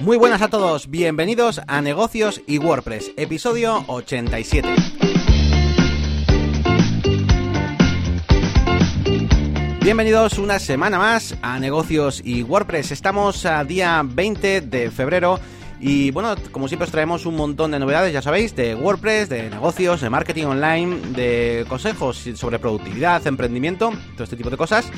Muy buenas a todos, bienvenidos a Negocios y WordPress, episodio 87. Bienvenidos una semana más a Negocios y WordPress. Estamos a día 20 de febrero y bueno, como siempre os traemos un montón de novedades, ya sabéis, de WordPress, de negocios, de marketing online, de consejos sobre productividad, emprendimiento, todo este tipo de cosas.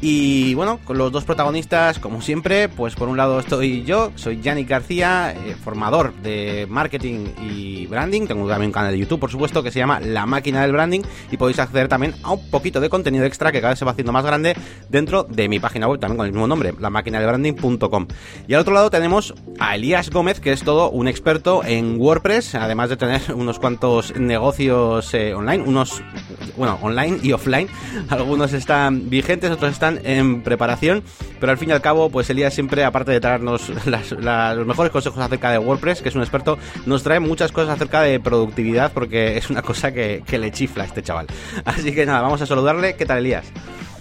Y bueno, con los dos protagonistas, como siempre, pues por un lado estoy yo, soy Yannick García, eh, formador de marketing y branding. Tengo también un canal de YouTube, por supuesto, que se llama La Máquina del Branding y podéis acceder también a un poquito de contenido extra que cada vez se va haciendo más grande dentro de mi página web, también con el mismo nombre, lamaquinadelbranding.com. Y al otro lado tenemos a Elías Gómez, que es todo un experto en WordPress, además de tener unos cuantos negocios eh, online, unos, bueno, online y offline. Algunos están vigentes, otros están en preparación, pero al fin y al cabo, pues Elías siempre, aparte de traernos los mejores consejos acerca de WordPress, que es un experto, nos trae muchas cosas acerca de productividad, porque es una cosa que, que le chifla a este chaval. Así que nada, vamos a saludarle. ¿Qué tal, Elías?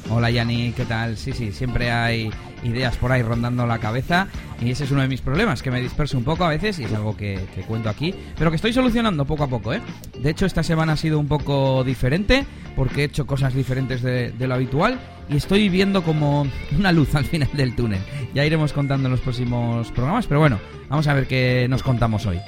Hola Yanni, ¿qué tal? Sí, sí, siempre hay ideas por ahí rondando la cabeza y ese es uno de mis problemas, que me disperso un poco a veces y es algo que, cuento aquí, pero que estoy solucionando poco a poco, ¿eh? De hecho, esta semana ha sido un poco diferente porque he hecho cosas diferentes de, de lo habitual y estoy viendo como una luz al final del túnel. Ya iremos contando en los próximos programas, pero bueno, vamos a ver qué nos contamos hoy.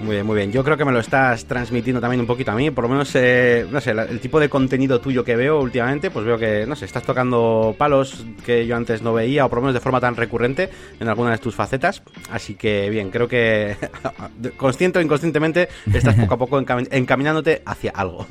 Muy bien, muy bien. Yo creo que me lo estás transmitiendo también un poquito a mí. Por lo menos, eh, no sé, el tipo de contenido tuyo que veo últimamente, pues veo que, no sé, estás tocando palos que yo antes no veía, o por lo menos de forma tan recurrente en alguna de tus facetas. Así que, bien, creo que, consciente o inconscientemente, estás poco a poco encaminándote hacia algo.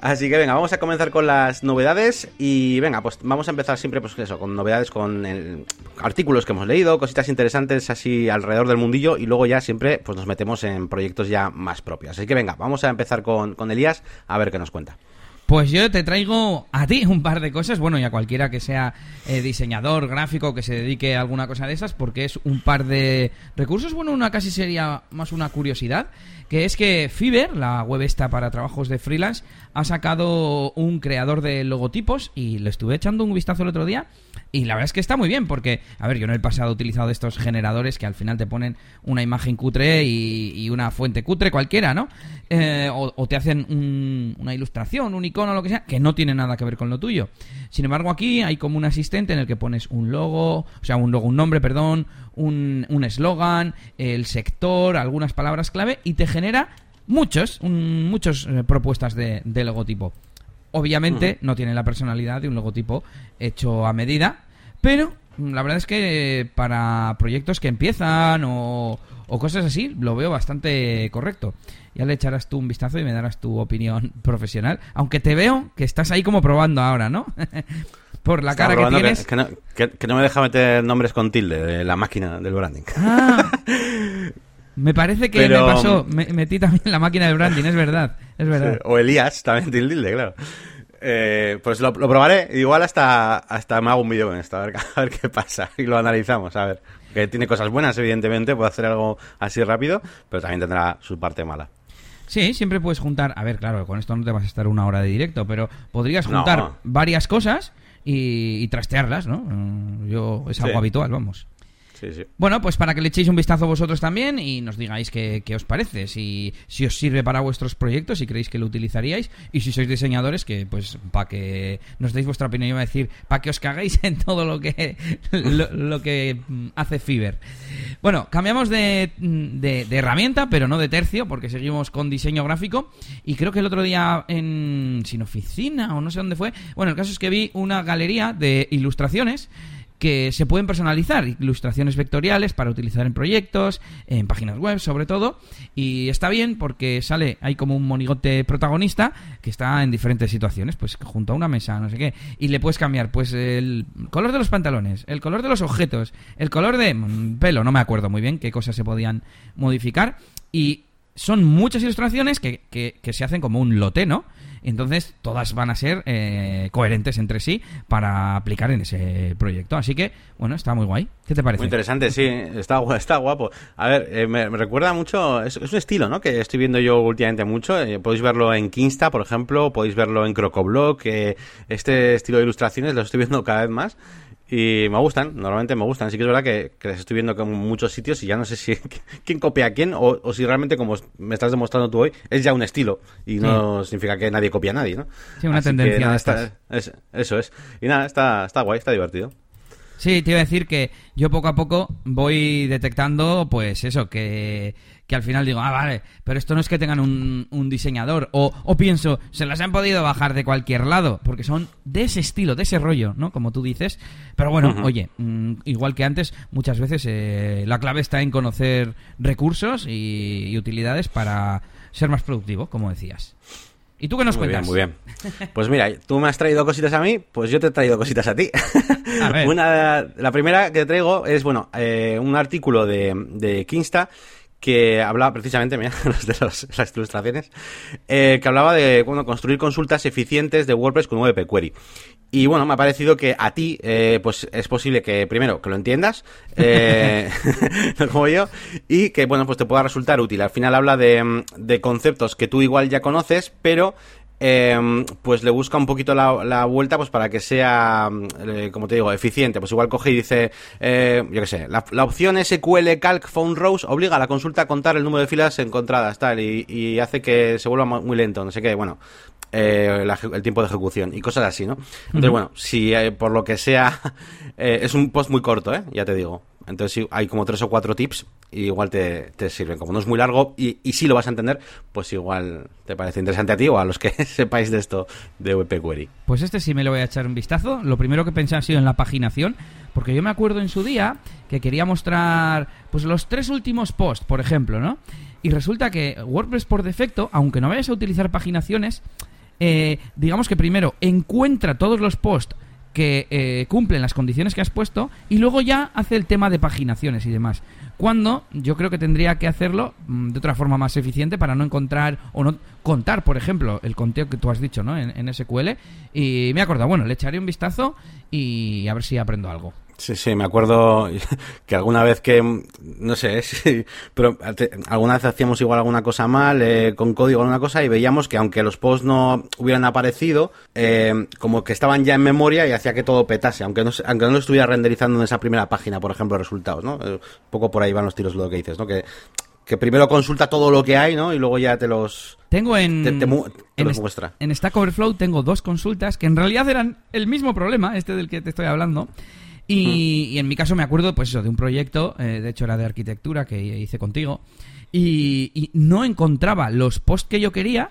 Así que venga, vamos a comenzar con las novedades y venga, pues vamos a empezar siempre pues eso, con novedades, con artículos que hemos leído, cositas interesantes así alrededor del mundillo y luego ya siempre pues nos metemos en proyectos ya más propios. Así que venga, vamos a empezar con, con Elías a ver qué nos cuenta. Pues yo te traigo a ti un par de cosas, bueno, y a cualquiera que sea eh, diseñador, gráfico, que se dedique a alguna cosa de esas, porque es un par de recursos, bueno, una casi sería más una curiosidad, que es que Fiverr, la web esta para trabajos de freelance, ha sacado un creador de logotipos y le estuve echando un vistazo el otro día y la verdad es que está muy bien porque, a ver, yo en el pasado he utilizado estos generadores que al final te ponen una imagen cutre y, una fuente cutre cualquiera, ¿no? Eh, o, te hacen una ilustración, un icono, lo que sea, que no tiene nada que ver con lo tuyo. Sin embargo, aquí hay como un asistente en el que pones un logo, o sea, un logo, un nombre, perdón, un eslogan, el sector, algunas palabras clave y te genera muchos, muchas eh, propuestas de, logotipo. Obviamente no tiene la personalidad de un logotipo hecho a medida, pero mm, la verdad es que para proyectos que empiezan o, cosas así, lo veo bastante correcto. Ya le echarás tú un vistazo y me darás tu opinión profesional. Aunque te veo que estás ahí como probando ahora, ¿no? Por la cara que tienes. Que, no, que, no, me deja meter nombres con tilde de la máquina del branding. Ah, Me parece que me pasó, me, metí también la máquina de branding, es verdad, es verdad. o Elías, también tilde, claro. Eh, pues lo, probaré, igual hasta, hasta me hago un vídeo con esto, a ver, a ver qué pasa, y lo analizamos, a ver. Que tiene cosas buenas, evidentemente, puede hacer algo así rápido, pero también tendrá su parte mala. Sí, siempre puedes juntar, a ver, claro, con esto no te vas a estar una hora de directo, pero podrías juntar varias cosas y, trastearlas, ¿no? Mm, yo, es algo habitual, vamos. Bueno, pues para que le echéis un vistazo vosotros también y nos digáis qué, os parece, si, si os sirve para vuestros proyectos, si creéis que lo utilizaríais y si sois diseñadores, que pues para que nos deis vuestra opinión, voy a decir, para que os cagáis en todo lo que, lo, que hace Fiverr. Bueno, cambiamos de, de, herramienta, pero no de tercio, porque seguimos con diseño gráfico. Y creo que el otro día en sin oficina o no sé dónde fue, bueno, el caso es que vi una galería de ilustraciones que se pueden personalizar, ilustraciones vectoriales para utilizar en proyectos, en páginas web sobre todo, y está bien porque sale, hay como un monigote protagonista que está en diferentes situaciones, pues junto a una mesa, no sé qué, y le puedes cambiar pues el color de los pantalones, el color de los objetos, el color de mm, pelo, no me acuerdo muy bien qué cosas se podían modificar, y son muchas ilustraciones que, que, que se hacen como un lote, ¿no? Entonces, todas van a ser eh, coherentes entre sí para aplicar en ese proyecto. Así que, bueno, está muy guay. ¿Qué te parece? Muy interesante, sí. Está, está guapo. A ver, eh, me, recuerda mucho... Es, un estilo, ¿no? Que estoy viendo yo últimamente mucho. Eh, podéis verlo en Kinsta, por ejemplo. Podéis verlo en Crocoblock. este estilo de ilustraciones lo estoy viendo cada vez más. Y me gustan, normalmente me gustan. Así que es verdad que, que les estoy viendo en muchos sitios y ya no sé si quién copia a quién o, si realmente, como me estás demostrando tú hoy, es ya un estilo y no significa que nadie copia a nadie, ¿no? Sí, una tendencia. eso es. Y nada, está, está guay, está divertido. Sí, te iba a decir que yo poco a poco voy detectando, pues eso, que, al final digo, ah, vale, pero esto no es que tengan un, un diseñador. O, o, pienso, se las han podido bajar de cualquier lado, porque son de ese estilo, de ese rollo, ¿no? Como tú dices. Pero bueno, oye, mm, igual que antes, muchas veces eh, la clave está en conocer recursos y utilidades para ser más productivo, como decías. ¿Y tú qué nos cuentas? muy bien. Pues mira, tú me has traído cositas a mí, pues yo te he traído cositas a ti. Una, la primera que te traigo es, bueno, eh, un artículo de, de Kinsta que hablaba precisamente, mira, de las ilustraciones, eh, que hablaba de bueno, construir consultas eficientes de WordPress con WP Query. Y bueno, me ha parecido que a ti, eh, pues es posible que primero que lo entiendas, eh, como yo, y que bueno, pues te pueda resultar útil. Al final habla de, de conceptos que tú igual ya conoces, pero eh, pues le busca un poquito la, vuelta pues para que sea, eh, como te digo, eficiente. Pues igual coge y dice, eh, yo qué sé, la, opción SQL Calc Phone Rows obliga a la consulta a contar el número de filas encontradas, tal, y, y hace que se vuelva muy lento, no sé qué, bueno. Eh, el tiempo de ejecución y cosas así, ¿no? Entonces, bueno, si eh, por lo que sea, es un post muy corto, ¿eh? Ya te digo. Entonces, hay como tres o cuatro tips y igual te, sirven. Como no es muy largo y, y sí lo vas a entender, pues igual te parece interesante a ti o a los que sepáis de esto de WP Query. Pues este sí me lo voy a echar un vistazo. Lo primero que pensé ha sido en la paginación, porque yo me acuerdo en su día que quería mostrar pues los tres últimos posts, por ejemplo, ¿no? Y resulta que WordPress por defecto, aunque no vayas a utilizar paginaciones, eh, digamos que primero encuentra todos los posts que eh, cumplen las condiciones que has puesto y luego ya hace el tema de paginaciones y demás. Cuando yo creo que tendría que hacerlo mm, de otra forma más eficiente para no encontrar o no contar, por ejemplo, el conteo que tú has dicho ¿no? en, en SQL. Y me he acordado, bueno, le echaré un vistazo y a ver si aprendo algo. Sí, sí, me acuerdo que alguna vez que, no sé, sí, pero alguna vez hacíamos igual alguna cosa mal, eh, con código alguna cosa, y veíamos que aunque los posts no hubieran aparecido, eh, como que estaban ya en memoria y hacía que todo petase, aunque no, aunque no lo estuviera renderizando en esa primera página, por ejemplo, resultados, ¿no? Eh, un poco por ahí van los tiros lo que dices, ¿no? Que, que primero consulta todo lo que hay, ¿no? Y luego ya te los... Tengo en... en, muestra. en Stack Overflow tengo dos consultas que en realidad eran el mismo problema, este del que te estoy hablando. Y, en mi caso me acuerdo, pues eso, de un proyecto, eh, de hecho era de arquitectura que hice contigo, y, no encontraba los posts que yo quería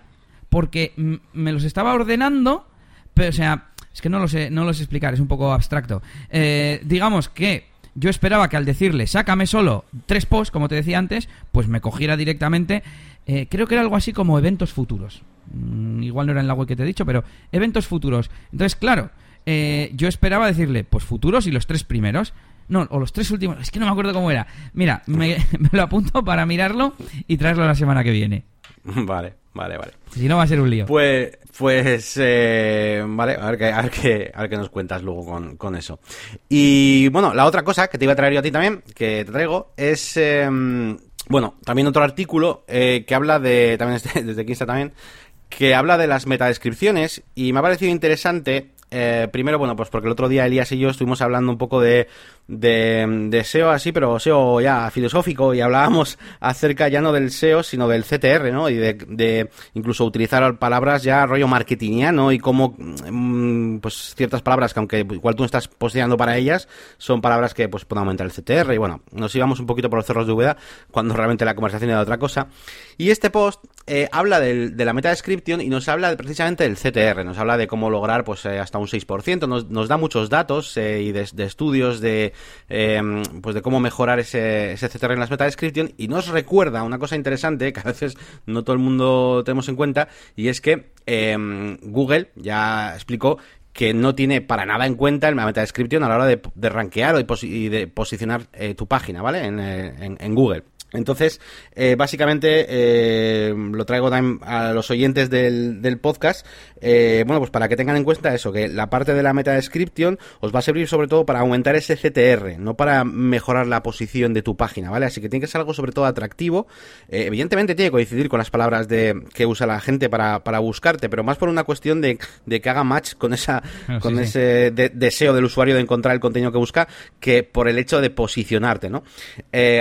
porque me los estaba ordenando, pero o sea, es que no lo sé, no lo sé explicar, es un poco abstracto. Eh, digamos que yo esperaba que al decirle sácame solo tres posts, como te decía antes, pues me cogiera directamente. Eh, creo que era algo así como eventos futuros. Mm, igual no era en la web que te he dicho, pero eventos futuros. Entonces, claro, eh, yo esperaba decirle, pues futuros y los tres primeros. No, o los tres últimos. Es que no me acuerdo cómo era. Mira, me, lo apunto para mirarlo y traerlo la semana que viene. Vale, vale, vale. Si no va a ser un lío. Pues, pues, eh, vale, a ver, qué, a, ver qué, a ver qué nos cuentas luego con, con, eso. Y bueno, la otra cosa que te iba a traer yo a ti también, que te traigo, es, em, bueno, también otro artículo eh, que habla de, también desde aquí está también, que habla de las metadescripciones y me ha parecido interesante eh, primero, bueno, pues porque el otro día Elías y yo estuvimos hablando un poco de, de, SEO así, pero SEO ya filosófico y hablábamos acerca ya no del SEO, sino del CTR, ¿no? Y de, incluso utilizar palabras ya rollo marketingiano y cómo, mm, pues ciertas palabras que aunque igual tú estás posteando para ellas, son palabras que pues pueden aumentar el CTR y bueno, nos íbamos un poquito por los cerros de Úbeda cuando realmente la conversación era otra cosa. Y este post eh, habla del, de la meta description y nos habla precisamente del CTR, nos habla de cómo lograr pues eh, hasta un 6%, nos, nos da muchos datos eh, y de estudios de Em, pues de cómo mejorar ese, ese CTR en las meta y nos recuerda una cosa interesante que a veces no todo el mundo tenemos en cuenta y es que em, Google ya explicó que no tiene para nada en cuenta el meta description a la hora de, de rankear y, de posicionar eh, tu página, ¿vale? En, eh, en, Google. Entonces, eh, básicamente, eh, lo traigo también a los oyentes del, del podcast, eh, bueno, pues para que tengan en cuenta eso, que la parte de la meta description os va a servir sobre todo para aumentar ese CTR, no para mejorar la posición de tu página, ¿vale? Así que tiene que ser algo sobre todo atractivo. evidentemente tiene que coincidir con las palabras de que usa la gente para, para buscarte, pero más por una cuestión de, de que haga match con esa con ese deseo del usuario de encontrar el contenido que busca, que por el hecho de posicionarte, ¿no?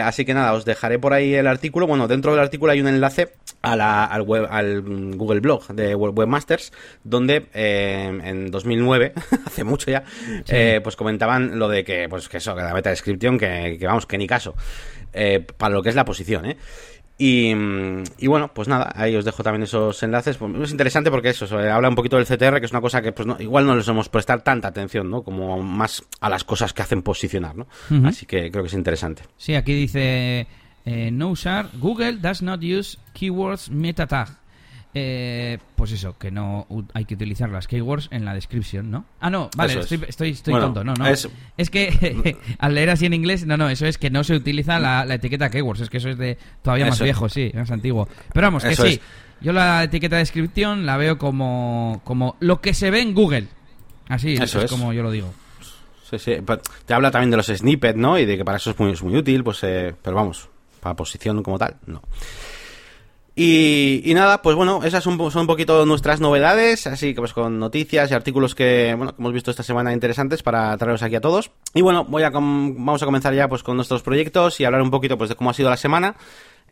así que nada, os dejaré por ahí el artículo. Bueno, dentro del artículo hay un enlace a la, al, web, al Google Blog de Webmasters, donde eh, en 2009, hace mucho ya, eh, pues comentaban lo de que, pues que eso, que la meta descripción, que, que vamos, que ni caso, eh, para lo que es la posición, ¿eh? Y, y, bueno, pues nada, ahí os dejo también esos enlaces. Pues es interesante porque eso, habla un poquito del CTR, que es una cosa que pues no, igual no les hemos prestar tanta atención, ¿no? Como más a las cosas que hacen posicionar, ¿no? Así que creo que es interesante. Sí, aquí dice eh, no usar Google does not use keywords meta tag. Eh, pues eso, que no hay que utilizar las keywords en la descripción, ¿no? Ah, no, vale, estoy, estoy, tonto, no, no. Es, que al leer así en inglés, no, no, eso es que no se utiliza la, etiqueta keywords, es que eso es de todavía más viejo, sí, más antiguo. Pero vamos, que sí, yo la etiqueta de descripción la veo como, como lo que se ve en Google. Así eso es, como yo lo digo. Sí, sí. Te habla también de los snippets, ¿no? Y de que para eso es muy, muy útil, pues, eh, pero vamos, para posición como tal, no. Y, nada, pues bueno, esas son, un poquito nuestras novedades, así que pues con noticias y artículos que, bueno, que hemos visto esta semana interesantes para traeros aquí a todos. Y bueno, voy a vamos a comenzar ya pues con nuestros proyectos y hablar un poquito pues de cómo ha sido la semana.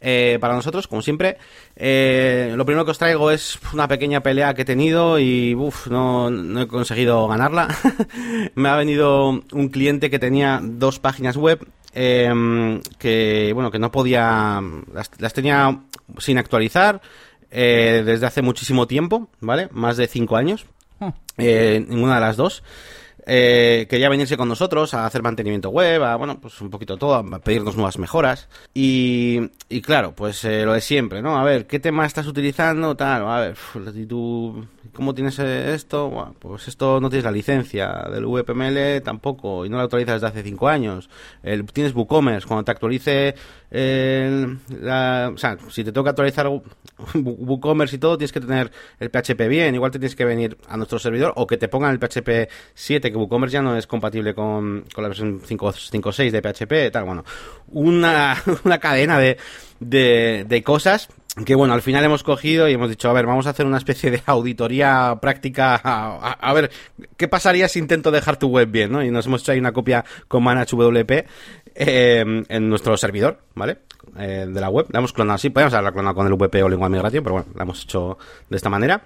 Eh, para nosotros, como siempre. Eh, lo primero que os traigo es una pequeña pelea que he tenido y uf, no, no he conseguido ganarla. Me ha venido un cliente que tenía dos páginas web eh, que bueno que no podía las, tenía sin actualizar eh, desde hace muchísimo tiempo vale más de cinco años. Oh. eh, ninguna de las dos eh, quería venirse con nosotros a hacer mantenimiento web, a, bueno, pues un poquito todo, a pedirnos nuevas mejoras. Y, y claro, pues eh, lo de siempre, ¿no? A ver, ¿qué tema estás utilizando? Tal, a ver, tú, ¿cómo tienes esto? Bueno, pues esto no tienes la licencia del VPML tampoco, y no la actualizas desde hace cinco años. El, tienes WooCommerce, cuando te actualice o sea, si te toca actualizar WooCommerce y todo, tienes que tener el PHP bien. Igual te tienes que venir a nuestro servidor o que te pongan el PHP 7, que WooCommerce ya no es compatible con, con la versión 5.6 de PHP. Tal, bueno, una, una cadena de, de, de cosas que bueno, al final hemos cogido y hemos dicho, a ver, vamos a hacer una especie de auditoría práctica, a, ver, ¿qué pasaría si intento dejar tu web bien? ¿no? Y nos hemos hecho ahí una copia con ManageWP eh, en nuestro servidor, ¿vale? Eh, de la web. La hemos clonado así, podemos haberla clonado con el VP o lengua migration, pero bueno, la hemos hecho de esta manera.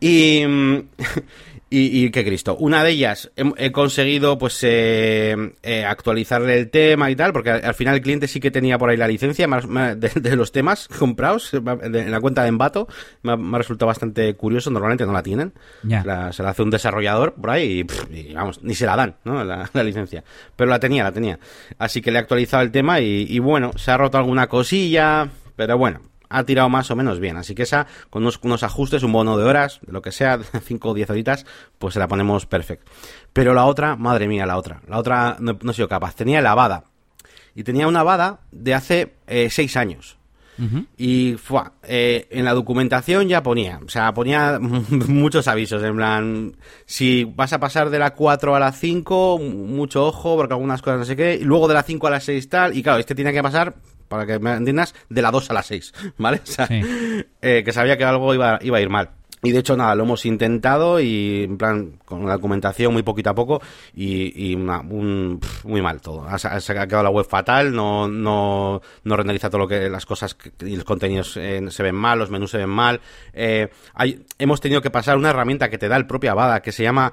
Y, Y, qué Cristo. Una de ellas he, conseguido pues eh, eh, actualizarle el tema y tal, porque al, final el cliente sí que tenía por ahí la licencia de, los temas comprados en la cuenta de Envato. Me ha, resultado bastante curioso, normalmente no la tienen. se la hace un desarrollador por ahí y, vamos, ni se la dan, ¿no? La, licencia. Pero la tenía, la tenía. Así que le he actualizado el tema y, y bueno, se ha roto alguna cosilla, pero bueno, ha tirado más o menos bien. Así que esa, con unos, ajustes, un bono de horas, de lo que sea, 5 o 10 horitas, pues se la ponemos perfecto. Pero la otra, madre mía, la otra. La otra no, he sido capaz. Tenía la Avada. Y tenía una Avada de hace 6 eh, años. Y fue, eh, en la documentación ya ponía, o sea, ponía muchos avisos, en plan, si vas a pasar de la 4 a la 5, mucho ojo, porque algunas cosas no sé qué, y luego de la 5 a la 6 tal, y claro, este tiene que pasar para que me entiendas, de la 2 a la 6, ¿vale? O sea, eh, que sabía que algo iba, iba a ir mal. Y de hecho, nada, lo hemos intentado y en plan, con la documentación muy poquito a poco y, muy mal todo. Se, ha quedado la web fatal, no, no, no renderiza todo lo que las cosas y los contenidos eh, se ven mal, los menús se ven mal. Eh, hay, hemos tenido que pasar una herramienta que te da el propio Avada que se llama,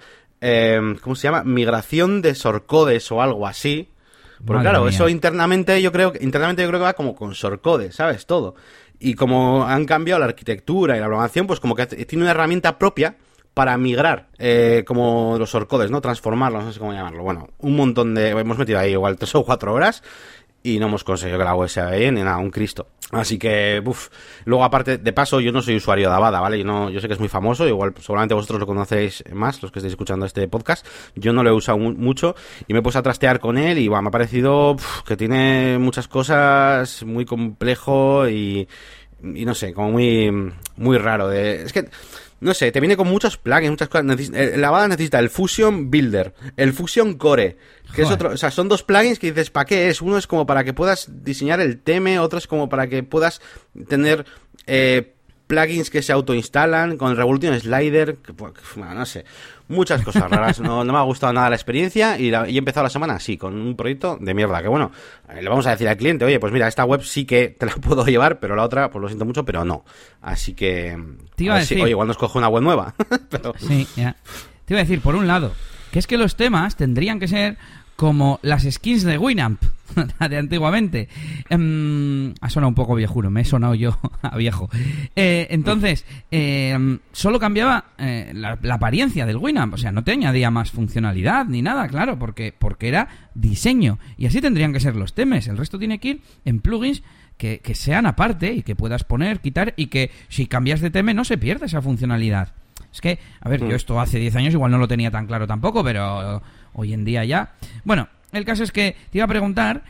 ¿cómo se llama? Migración de sorcodes o algo así porque claro, eso internamente yo creo que internamente yo creo que va como con Sorcode, ¿sabes? Todo. Y como han cambiado la arquitectura y la programación, pues como que tiene una herramienta propia para migrar, eh, como los Sorcodes, ¿no? Transformarlos, no sé cómo llamarlo. Bueno, un montón de... Hemos metido ahí igual tres o cuatro horas y no hemos conseguido que la web sea bien ni nada, un Cristo. Así que, uff. Luego, aparte, de paso, yo no soy usuario de Avada, ¿vale? Yo, no, yo sé que es muy famoso, igual seguramente vosotros lo conocéis más, los que estáis escuchando este podcast. Yo no lo he usado mucho y me puesto a trastear con él y, bueno, me ha parecido que tiene muchas cosas, muy complejo y, y no sé, como muy, muy raro. De, es que no sé, te viene con muchos plugins, muchas cosas. Eh, la Avada necesita el Fusion Builder, el Fusion Core, que es otro, o sea, son dos plugins que dices, ¿para qué es? Uno es como para que puedas diseñar el teme, otro es como para que puedas tener eh, plugins que se autoinstalan con Revolution Slider, que, pues, no sé, muchas cosas raras. No, me ha gustado nada la experiencia y, he empezado la semana así, con un proyecto de mierda. Que bueno, eh, le vamos a decir al cliente, oye, pues mira, esta web sí que te la puedo llevar, pero la otra, pues lo siento mucho, pero no. Así que. Te iba a, decir... oye, igual nos cojo una web nueva. Sí, ya. Te iba a decir, por un lado, que es que los temas tendrían que ser como las skins de Winamp de antiguamente. Em, ha sonado un poco viejuno, me he sonado yo a viejo. Eh, entonces, em, solo cambiaba eh, la, apariencia del Winamp, o sea, no te añadía más funcionalidad ni nada, claro, porque, porque era diseño. Y así tendrían que ser los temes. El resto tiene que ir en plugins que, que sean aparte y que puedas poner, quitar y que si cambias de teme no se pierda esa funcionalidad. Es que, a ver, yo mm. esto hace 10 años igual no lo tenía tan claro tampoco, pero hoy en día ya. Bueno, el caso es que te iba a preguntar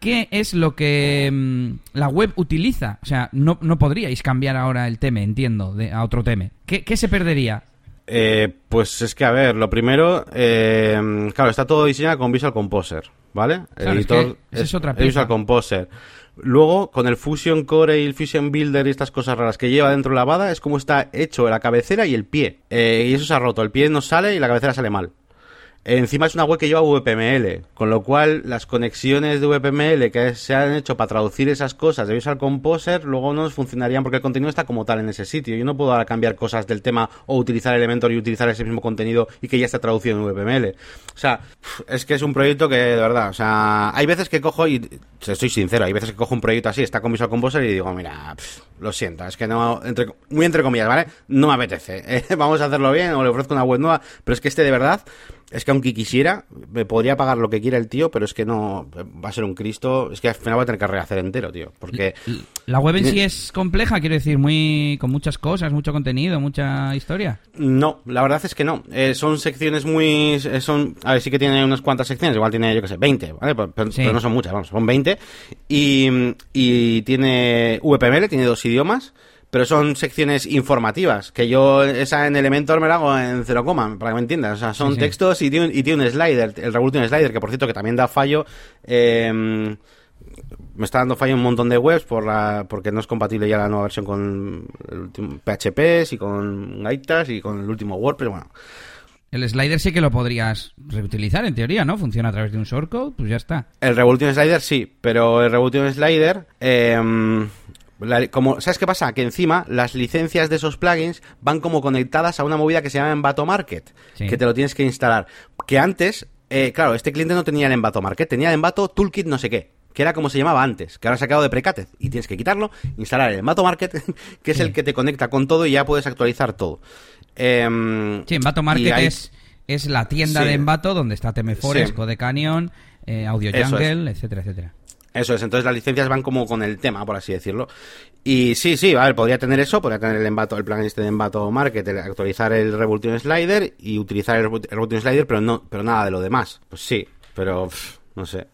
qué es lo que mm, la web utiliza. O sea, no, no podríais cambiar ahora el teme, entiendo, de, a otro teme. ¿Qué, qué se perdería? Eh, pues es que, a ver, lo primero, eh, claro, está todo diseñado con Visual Composer, ¿vale? el editor es, otra Visual Composer. Luego, con el Fusion Core y el Fusion Builder y estas cosas raras que lleva dentro la Bada, es como está hecho la cabecera y el pie. Eh, y eso se ha roto. El pie no sale y la cabecera sale mal. Encima es una web que lleva VPML, con lo cual las conexiones de VPML que se han hecho para traducir esas cosas de Visual Composer luego no funcionarían porque el contenido está como tal en ese sitio. Yo no puedo ahora cambiar cosas del tema o utilizar Elementor y utilizar ese mismo contenido y que ya está traducido en VPML. O sea, es que es un proyecto que de verdad, o sea, hay veces que cojo y estoy sincero, hay veces que cojo un proyecto así, está con Visual Composer y digo, mira, lo siento, es que no, muy entre comillas, ¿vale? No me apetece. vamos a hacerlo bien o le ofrezco una web nueva, pero es que este de verdad es que aunque quisiera, me podría pagar lo que quiera el tío, pero es que no va a ser un Cristo. Es que al final voy a tener que rehacer entero, tío. Porque. ¿La web en sí es compleja? Quiero decir, muy con muchas cosas, mucho contenido, mucha historia. No, la verdad es que no. Eh, son secciones muy. Eh, son A ver, sí que tiene unas cuantas secciones, igual tiene, yo qué sé, 20, ¿vale? Pero, no son muchas, vamos, son 20. Y, y tiene VPML, tiene dos idiomas pero son secciones informativas, que yo esa en Elementor me la hago en cero coma, para que me entiendas. O sea, son textos y tiene, y tiene un slider, el Revolution Slider, que por cierto que también da fallo. Em, me está dando fallo un montón de webs por la, porque no es compatible ya la nueva versión con el último PHP y con Gaitas y con el último WordPress, bueno. El slider sí que lo podrías reutilizar en teoría, ¿no? Funciona a través de un shortcode, pues ya está. El Revolution Slider sí, pero el Revolution Slider eh, como, ¿Sabes qué pasa? Que encima las licencias de esos plugins van como conectadas a una movida que se llama Envato Market, que te lo tienes que instalar. Que antes, eh, claro, este cliente no tenía el Envato Market, tenía el Envato Toolkit no sé qué, que era como se llamaba antes, que ahora se ha quedado de precatez y tienes que quitarlo, instalar el Envato Market, que es el que te conecta con todo y ya puedes actualizar todo. Eh, sí, Envato Market es, es la tienda de Envato donde está Temefores, Code Canyon, eh, Audio Jungle, etcétera, etcétera. Eso es, entonces las licencias van como con el tema, por así decirlo. Y sí, sí, a ver, podría tener eso, podría tener el embato, el plan este de embato market, actualizar el Revolution Slider y utilizar el Revolution Slider, pero no, pero nada de lo demás. Pues sí, pero no sé.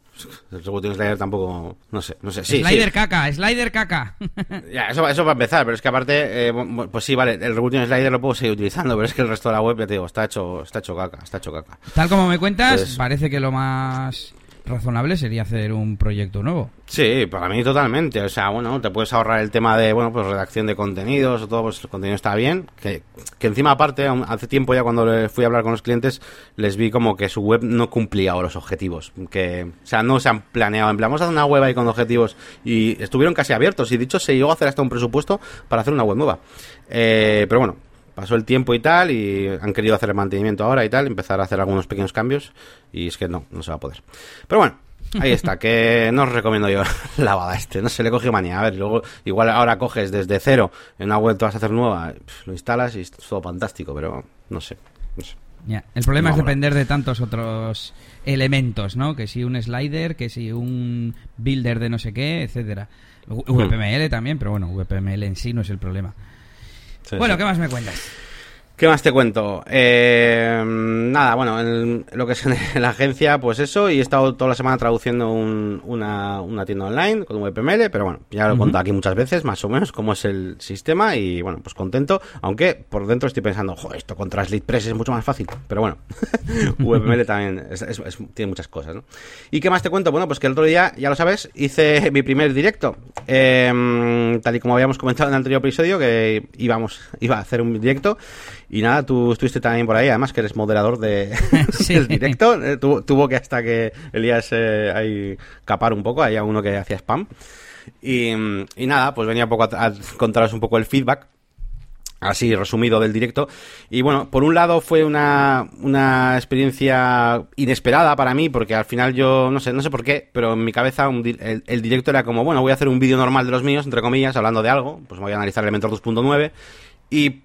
El Revolution Slider tampoco, no sé, no sé. Sí, slider caca, Slider caca. ya, eso, eso va a empezar, pero es que aparte, eh, pues sí, vale, el Revolution Slider lo puedo seguir utilizando, pero es que el resto de la web, ya te digo, está hecho, está hecho caca, está hecho caca. Tal como me cuentas, parece que lo más razonable sería hacer un proyecto nuevo. Sí, para mí totalmente. O sea, bueno, te puedes ahorrar el tema de, bueno, pues redacción de contenidos o todo, pues el contenido está bien. Que, que encima, aparte, hace tiempo ya cuando fui a hablar con los clientes, les vi como que su web no cumplía los objetivos. Que, o sea, no se han planeado. En plan, vamos a hacer una web ahí con objetivos. Y estuvieron casi abiertos. Y dicho, se llegó a hacer hasta un presupuesto para hacer una web nueva. Eh, pero bueno, pasó el tiempo y tal, y han querido hacer el mantenimiento ahora y tal, empezar a hacer algunos pequeños cambios, y es que no, no se va a poder. Pero bueno, ahí está, que no os recomiendo yo la bada este, no se le coge manía. A ver, luego, igual ahora coges desde cero en una web que vas a hacer nueva, lo instalas y es todo fantástico, pero no sé, no sé. El problema es depender de tantos otros elementos, ¿no? Que si un slider, que si un builder de no sé qué, etcétera. VPML también, pero bueno, VPML en sí no es el problema. Bueno, ¿qué más me cuentas? ¿Qué más te cuento? Eh, nada, bueno, en lo que es en la agencia, pues eso, y he estado toda la semana traduciendo una, una, tienda online con VPML, pero bueno, ya lo he contado aquí muchas veces, más o menos, cómo es el sistema, y bueno, pues contento, aunque por dentro estoy pensando, joder, esto con Press es mucho más fácil, pero bueno, VPML también tiene muchas cosas, ¿no? ¿Y qué más te cuento? Bueno, pues que el otro día, ya lo sabes, hice mi primer directo, eh, tal y como habíamos comentado en el anterior episodio, que íbamos, iba a hacer un directo, y nada, tú estuviste también por ahí, además que eres moderador de, del directo. Eh, tuvo, que hasta que Elías eh, ahí capar un poco, había uno que hacía spam. Y, nada, pues venía un poco a, contaros un poco el feedback así resumido del directo. Y bueno, por un lado fue una, una experiencia inesperada para mí, porque al final yo, no sé, no sé por qué, pero en mi cabeza el, directo era como, bueno, voy a hacer un vídeo normal de los míos, entre comillas, hablando de algo, pues voy a analizar Elementor 2.9 y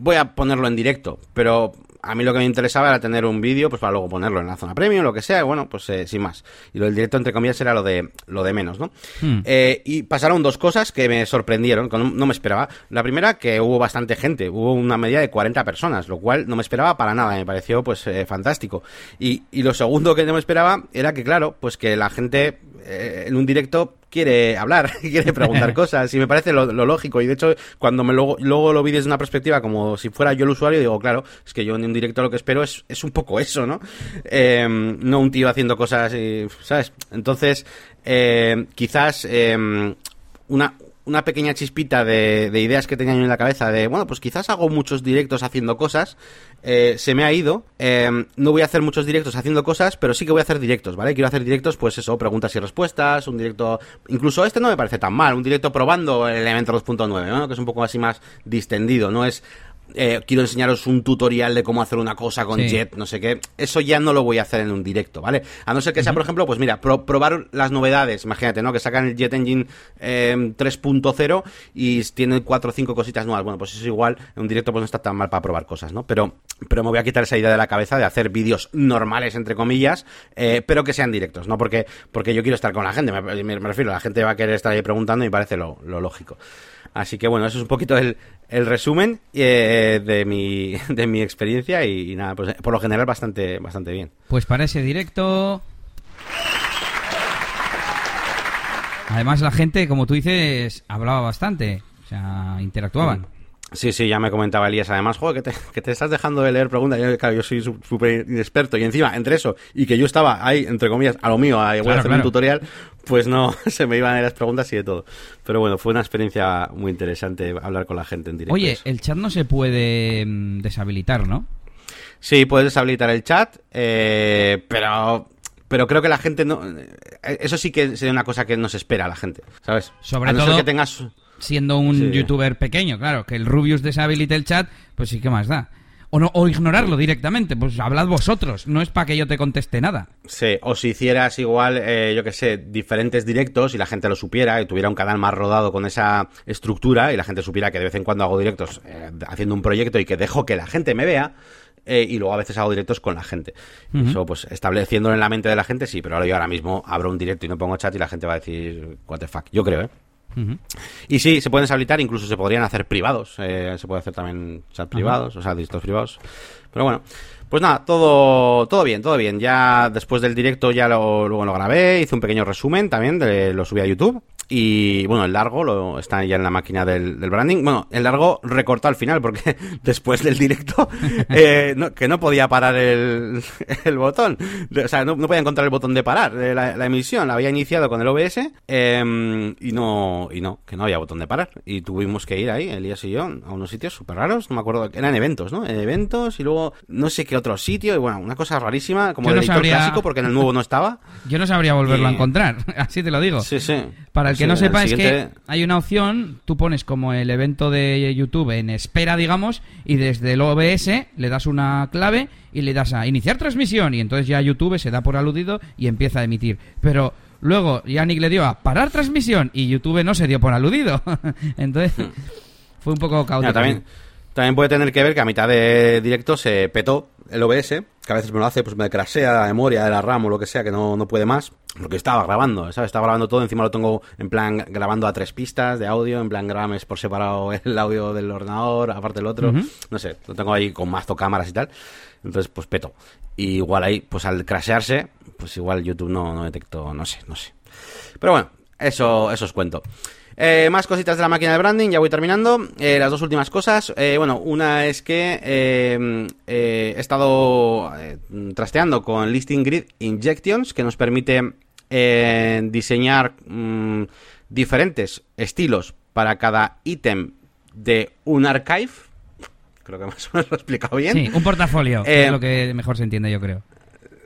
voy a ponerlo en directo, pero a mí lo que me interesaba era tener un vídeo, pues para luego ponerlo en la zona premium, lo que sea, bueno, pues eh, sin más. Y lo del directo, entre comillas, era lo de, lo de menos, ¿no? Hmm. Eh, y pasaron dos cosas que me sorprendieron, que no, me esperaba. La primera, que hubo bastante gente, hubo una media de 40 personas, lo cual no me esperaba para nada, me pareció pues eh, fantástico. Y, y lo segundo que no me esperaba era que, claro, pues que la gente en un directo quiere hablar, quiere preguntar cosas, y me parece lo, lógico. Y de hecho, cuando me luego, luego lo vi desde una perspectiva como si fuera yo el usuario, digo, claro, es que yo en un directo lo que espero es, es un poco eso, ¿no? Em, no un tío haciendo cosas, y, ¿sabes? Entonces, eh, quizás em, una, una pequeña chispita de, ideas que tenía yo en la cabeza de, bueno, pues quizás hago muchos directos haciendo cosas, eh, se me ha ido. Em, no voy a hacer muchos directos haciendo cosas, pero sí que voy a hacer directos, ¿vale? Quiero hacer directos, pues eso, preguntas y respuestas, un directo, incluso este no me parece tan mal, un directo probando el Elementor 2.9, ¿no? Que es un poco así más distendido, no es eh, quiero enseñaros un tutorial de cómo hacer una cosa con Jet, no sé qué. Eso ya no lo voy a hacer en un directo, ¿vale? A no ser que sea, por ejemplo, pues mira, probar las novedades. Imagínate, ¿no? Que sacan el Jet Engine 3.0 em, y tienen cuatro o cinco cositas nuevas. Bueno, pues eso igual, en un directo pues no está tan mal para probar cosas, ¿no? Pero, pero me voy a quitar esa idea de la cabeza de hacer vídeos normales, entre comillas, eh, pero que sean directos, ¿no? Porque, porque yo quiero estar con la gente, me, refiero, la gente va a querer estar ahí preguntando y me parece lo lógico. Así que bueno, eso es un poquito el, el resumen eh, de, mi, de mi experiencia y, nada, pues por lo general bastante, bastante bien. Pues para ese directo... Además la gente, como tú dices, hablaba bastante, o sea, interactuaban. Sí, sí, ya me comentaba Elías además, joder, que te, que te estás dejando de leer preguntas. Yo, claro, yo soy súper inexperto y encima, entre eso y que yo estaba ahí, entre comillas, a lo mío, a, voy a hacer un tutorial, pues no, se me iban a las preguntas y de todo. Pero bueno, fue una experiencia muy interesante hablar con la gente en directo. Oye, el chat no se puede mm, deshabilitar, ¿no? Sí, puedes deshabilitar el chat, eh, pero pero creo que la gente no eh, eso sí que sería una cosa que no se espera a la gente sabes sobre todo que tengas siendo un youtuber pequeño, claro, que el Rubius deshabilite el chat, pues sí que más da. O, no, o ignorarlo directamente, pues hablad vosotros, no es para que yo te conteste nada. Sí, o si hicieras igual, eh, yo que sé, diferentes directos y la gente lo supiera y tuviera un canal más rodado con esa estructura y la gente supiera que de vez en cuando hago directos eh, haciendo un proyecto y que dejo que la gente me vea, eh, y luego a veces hago directos con la gente. Eso, pues, estableciéndolo en la mente de la gente, sí, pero ahora yo ahora mismo abro un directo y no pongo chat y la gente va a decir, what the fuck. Yo creo, ¿eh? Y sí, se pueden deshabilitar, incluso se podrían hacer privados. Eh, se puede hacer también chat privados, o sea, distintos privados. Pero bueno, pues nada, todo, todo bien, todo bien. Ya después del directo ya lo, luego lo grabé, hice un pequeño resumen también, de, lo subí a YouTube. Y bueno, el largo lo, está ya en la máquina del, branding. Bueno, el largo recortó al final porque después del directo, eh, que no podía parar el, el botón. O sea, no, podía encontrar el botón de parar la, emisión. La había iniciado con el OBS em, y no, y no, que no había botón de parar. Y tuvimos que ir ahí, Elías y yo, a unos sitios súper raros. No me acuerdo, eran eventos, ¿no? En eventos y luego no sé qué otro sitio. Y bueno, una cosa rarísima, como el editor clásico porque en el nuevo no estaba. Yo no sabría volverlo a encontrar, así te lo digo. Sí, sí. Para el que no sepa es que hay una opción, tú pones como el evento de YouTube en espera, digamos, y desde el OBS le das una clave y le das a iniciar transmisión y entonces ya YouTube se da por aludido y empieza a emitir. Pero luego Yannick le dio a parar transmisión y YouTube no se dio por aludido. entonces fue un poco caótico. también, también puede tener que ver que a mitad de directo se petó el OBS, que a veces me lo hace, pues me crasea la memoria de la RAM o lo que sea, que no, no puede más, porque estaba grabando, ¿sabes? Estaba grabando todo, encima lo tengo en plan grabando a tres pistas de audio, en plan grames por separado el audio del ordenador, aparte el otro, no sé, lo tengo ahí con mazo cámaras y tal, entonces pues peto. Y igual ahí, pues al crashearse, pues igual YouTube no, no detectó, no sé, no sé. Pero bueno, eso, eso os cuento. Eh, más cositas de la máquina de branding, ya voy terminando. Eh, las dos últimas cosas. Eh, bueno, una es que he estado trasteando con Listing Grid Injections, que nos permite diseñar mm, diferentes estilos para cada ítem de un archive. Creo que más o menos lo he explicado bien. Sí, un portafolio, es lo que mejor se entiende, yo creo.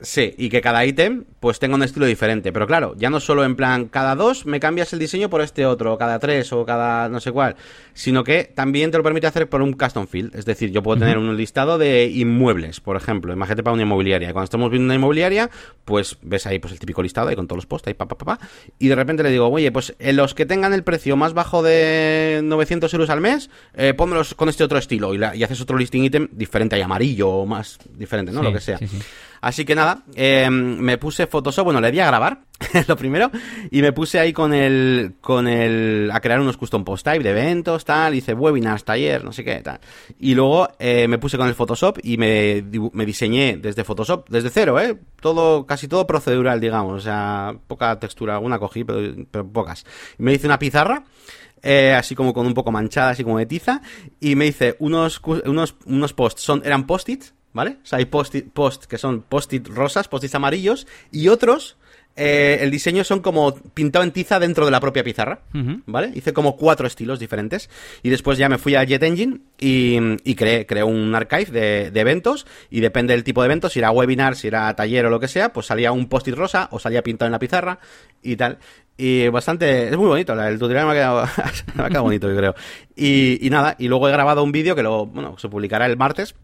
Sí, y que cada ítem pues tenga un estilo diferente. Pero claro, ya no solo en plan, cada dos me cambias el diseño por este otro, o cada tres, o cada no sé cuál, sino que también te lo permite hacer por un custom field. Es decir, yo puedo tener un listado de inmuebles, por ejemplo, imagínate para una inmobiliaria. Cuando estamos viendo una inmobiliaria, pues ves ahí pues el típico listado ahí con todos los posts, ahí pa, pa, pa, y de repente le digo, oye, pues en los que tengan el precio más bajo de 900 euros al mes, eh, pónmelos con este otro estilo, y, y haces otro listing item diferente, ahí amarillo o más diferente, ¿no? lo que sea. Así que nada, eh, me puse Photoshop, bueno, le di a grabar, lo primero, y me puse ahí con el, con el, a crear unos custom post type de eventos, tal, hice webinars, taller, no sé qué, tal. Y luego eh, me puse con el Photoshop y me, me diseñé desde Photoshop, desde cero, eh, todo, casi todo procedural, digamos, o sea, poca textura, alguna cogí, pero, pero pocas. Me hice una pizarra, eh, así como con un poco manchada, así como de tiza, y me hice unos, unos, unos posts, son, eran post-its, ¿vale? O sea, hay post, post que son post-it rosas, post-its amarillos, y otros, eh, el diseño son como pintado en tiza dentro de la propia pizarra, ¿vale? Hice como cuatro estilos diferentes, y después ya me fui a Jet Engine y, y creé, creé, un archive de, de, eventos, y depende del tipo de eventos, si era webinar, si era taller o lo que sea, pues salía un post-it rosa o salía pintado en la pizarra y tal. Y bastante, es muy bonito, el tutorial me ha quedado, me ha quedado bonito, yo creo. Y, y, nada, y luego he grabado un vídeo que lo, bueno, se publicará el martes,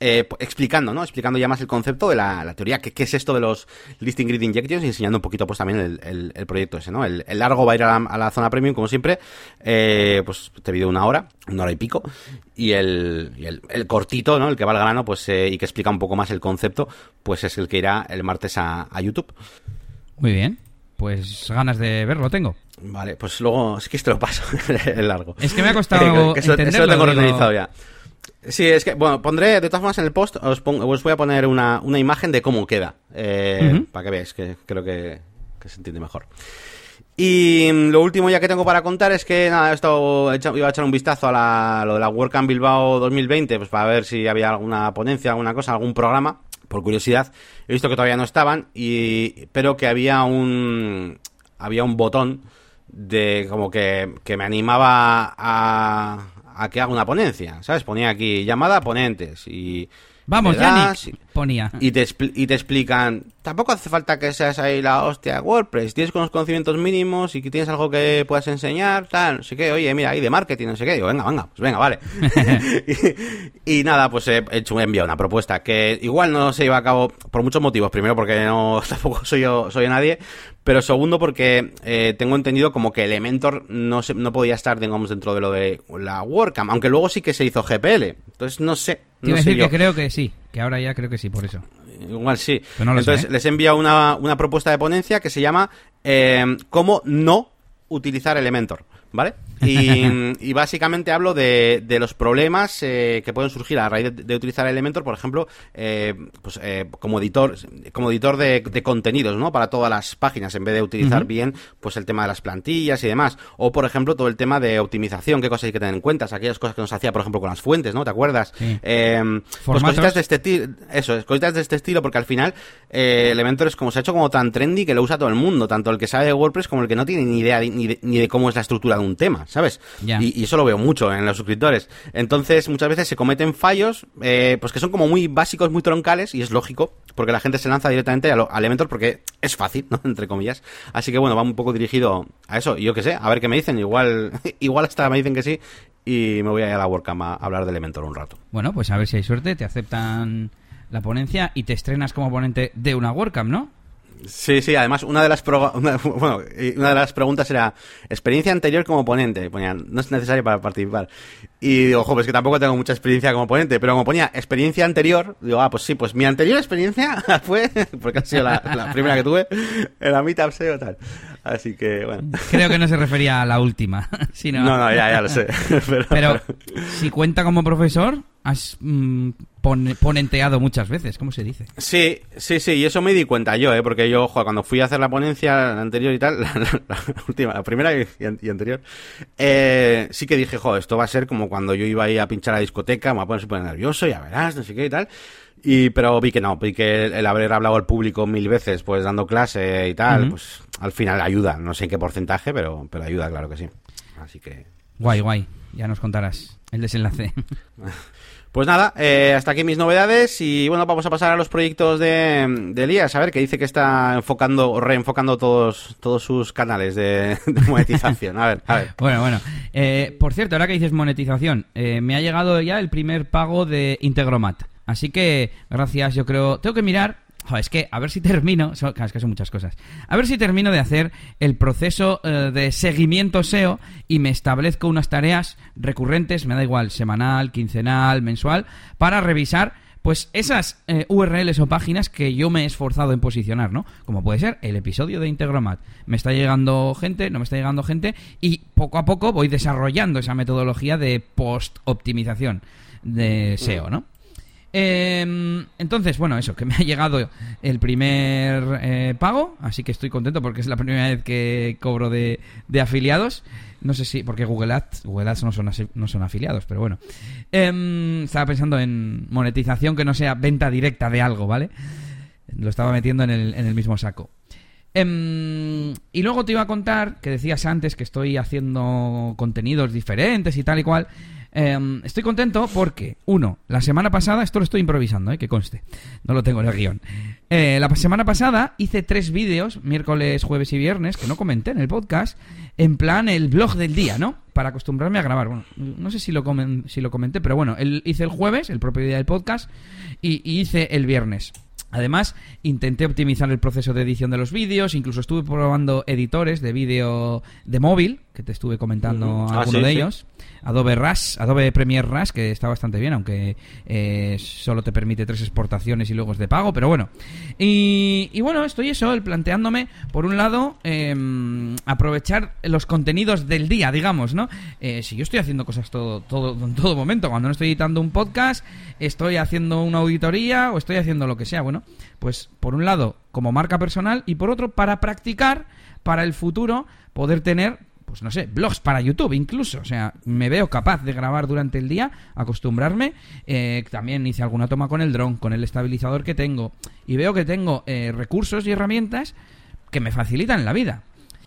eh, explicando, ¿no? Explicando ya más el concepto de la, teoría, qué es esto de los listing grid injections y enseñando un poquito pues también el, proyecto ese, ¿no? El, largo va a ir a la, zona premium, como siempre, eh, pues te pido una hora, una hora y pico, y el, el, cortito, ¿no? El que va al grano, pues, eh, y que explica un poco más el concepto, pues es el que irá el martes a, YouTube. Muy bien. Pues ganas de verlo tengo. Vale, pues luego, es que esto lo paso, el largo. Es que me ha costado eso, entenderlo, lo tengo organizado ya. Sí, es que, bueno, pondré, de todas formas en el post os, os voy a poner una, una, imagen de cómo queda, eh, para que veáis, que creo que, se entiende mejor. Y lo último ya que tengo para contar es que nada, he estado, iba a echar un vistazo a la, lo de la WordCamp Bilbao 2020, pues para ver si había alguna ponencia, alguna cosa, algún programa, por curiosidad. He visto que todavía no estaban, y, pero que había un, había un botón de como que, que me animaba a, a que haga una ponencia, ¿sabes? Ponía aquí llamada a ponentes y... Vamos, ya ponía. Y te, y te explican, tampoco hace falta que seas ahí la hostia de WordPress, tienes con los conocimientos mínimos y que tienes algo que puedas enseñar, tal, no sé qué, oye, mira, ahí de marketing, no sé qué, digo, venga, venga, pues venga, vale. y, nada, pues he hecho, he enviado una propuesta que igual no se lleva a cabo por muchos motivos, primero porque no, tampoco soy yo, soy nadie, pero segundo porque eh, tengo entendido como que Elementor no, se, no podía estar, digamos, dentro de lo de la WordCamp, aunque luego sí que se hizo GPL, entonces no sé. No decir que creo que sí, que ahora ya creo que sí, por eso. Igual sí. Entonces ¿eh? les he enviado una, una, propuesta de ponencia que se llama eh, ¿Cómo no utilizar Elementor? ¿Vale? Y, básicamente hablo de, de los problemas eh, que pueden surgir a raíz de, utilizar Elementor, por ejemplo, eh, pues, eh, como editor, como editor de, contenidos, ¿no? Para todas las páginas, en vez de utilizar bien, pues el tema de las plantillas y demás. O, por ejemplo, todo el tema de optimización, qué cosas hay que tener en cuenta, aquellas cosas que nos hacía, por ejemplo, con las fuentes, ¿no? ¿Te acuerdas? pues cositas de este estilo, eso, cositas de este estilo, porque al final Elementor es como se ha hecho como tan trendy que lo usa todo el mundo, tanto el que sabe de WordPress como el que no tiene ni idea ni de cómo es la estructura de un tema. ¿sabes? Y, eso lo veo mucho en los suscriptores. Entonces, muchas veces se cometen fallos, eh, pues que son como muy básicos, muy troncales, y es lógico, porque la gente se lanza directamente a, Elementor porque es fácil, ¿no? Entre comillas. Así que bueno, va un poco dirigido a eso. Y yo qué sé, a ver qué me dicen. Igual, igual hasta me dicen que sí, y me voy a ir a la WordCamp a hablar de Elementor un rato. Bueno, pues a ver si hay suerte, te aceptan la ponencia y te estrenas como ponente de una WordCamp, ¿no? Sí, sí, además una de las una, bueno, una de las preguntas era experiencia anterior como ponente, ponían, no es necesario para participar. Y digo, ojo, pues que tampoco tengo mucha experiencia como ponente, pero como ponía experiencia anterior, digo, ah, pues sí, pues mi anterior experiencia fue, porque ha sido la, primera que tuve, en la Meetup SEO tal. Así que, bueno. Creo que no se refería a la última. Sino... No, no, ya, ya lo sé. pero si cuenta como profesor, has mm, ponenteado muchas veces, ¿cómo se dice? Sí, sí, sí, y eso me di cuenta yo, ¿eh? porque yo, ojo, cuando fui a hacer la ponencia la anterior y tal, la, última, la primera y, anterior, eh, sí que dije, joder, esto va a ser como cuando yo iba ahí a pinchar a la discoteca, me voy a poner súper nervioso, ya verás, no sé qué y tal. Y, pero vi que no, vi que el, haber hablado al público mil veces, pues dando clase y tal, pues al final ayuda, no sé en qué porcentaje, pero, pero ayuda, claro que sí. Así que... Guay, guay, ya nos contarás el desenlace. Pues nada, eh, hasta aquí mis novedades y bueno, vamos a pasar a los proyectos de, Elías, a ver, que dice que está enfocando o reenfocando todos, todos sus canales de, monetización. A ver, a ver. Bueno, bueno. Eh, por cierto, ahora que dices monetización, eh, me ha llegado ya el primer pago de Integromat. Así que, gracias, yo creo, tengo que mirar es que a ver si termino, es que son muchas cosas, a ver si termino de hacer el proceso eh, de seguimiento SEO y me establezco unas tareas recurrentes, me da igual, semanal, quincenal, mensual, para revisar pues esas eh, URLs o páginas que yo me he esforzado en posicionar, ¿no? Como puede ser el episodio de Integromat. Me está llegando gente, no me está llegando gente y poco a poco voy desarrollando esa metodología de post-optimización de SEO, ¿no? Em, entonces, bueno, eso, que me ha llegado el primer eh, pago, así que estoy contento porque es la primera vez que cobro de, afiliados. No sé si, porque Google Ads, Google Ads no son, no son afiliados, pero bueno. Em, estaba pensando en monetización que no sea venta directa de algo, ¿vale? Lo estaba metiendo en el, en el mismo saco. Em, y luego te iba a contar que decías antes que estoy haciendo contenidos diferentes y tal y cual. Em, estoy contento porque, uno, la semana pasada, esto lo estoy improvisando, eh, que conste, no lo tengo en el guion. Eh, la semana pasada hice tres vídeos, miércoles, jueves y viernes, que no comenté en el podcast, en plan el blog del día, ¿no? Para acostumbrarme a grabar. Bueno, no sé si lo, si lo comenté, pero bueno, hice el jueves, el propio día del podcast, y hice el viernes. Además, intenté optimizar el proceso de edición de los vídeos, incluso estuve probando editores de vídeo de móvil, que te estuve comentando ah, alguno de ellos. Adobe Rush, Adobe Premiere Rush, que está bastante bien, aunque eh, solo te permite tres exportaciones y luego es de pago, pero bueno. Y, bueno, estoy eso, el planteándome, por un lado, em, aprovechar los contenidos del día, digamos, ¿no? Eh, si yo estoy haciendo cosas todo, todo, en todo momento, cuando no estoy editando un podcast, estoy haciendo una auditoría o estoy haciendo lo que sea, bueno, pues por un lado, como marca personal y por otro, para practicar para el futuro poder tener pues no sé, blogs para YouTube incluso. O sea, me veo capaz de grabar durante el día, acostumbrarme. Eh, también hice alguna toma con el dron, con el estabilizador que tengo. Y veo que tengo eh, recursos y herramientas que me facilitan la vida.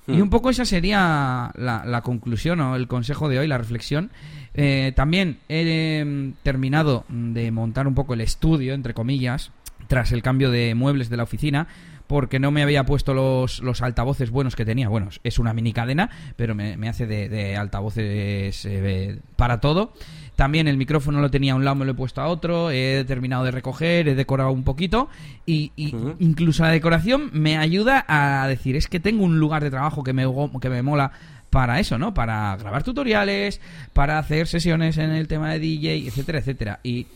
Y hmm. un poco esa sería la, conclusión o el consejo de hoy, la reflexión. Eh, también he em, terminado de montar un poco el estudio, entre comillas, tras el cambio de muebles de la oficina porque no me había puesto los, los altavoces buenos que tenía. Bueno, es una mini cadena, pero me, hace de, altavoces eh, para todo. También el micrófono lo tenía a un lado, me lo he puesto a otro. He terminado de recoger, he decorado un poquito. Y, incluso la decoración me ayuda a decir, es que tengo un lugar de trabajo que me, que me mola para eso, ¿no? Para grabar tutoriales, para hacer sesiones en el tema de DJ, etcétera, etcétera. Y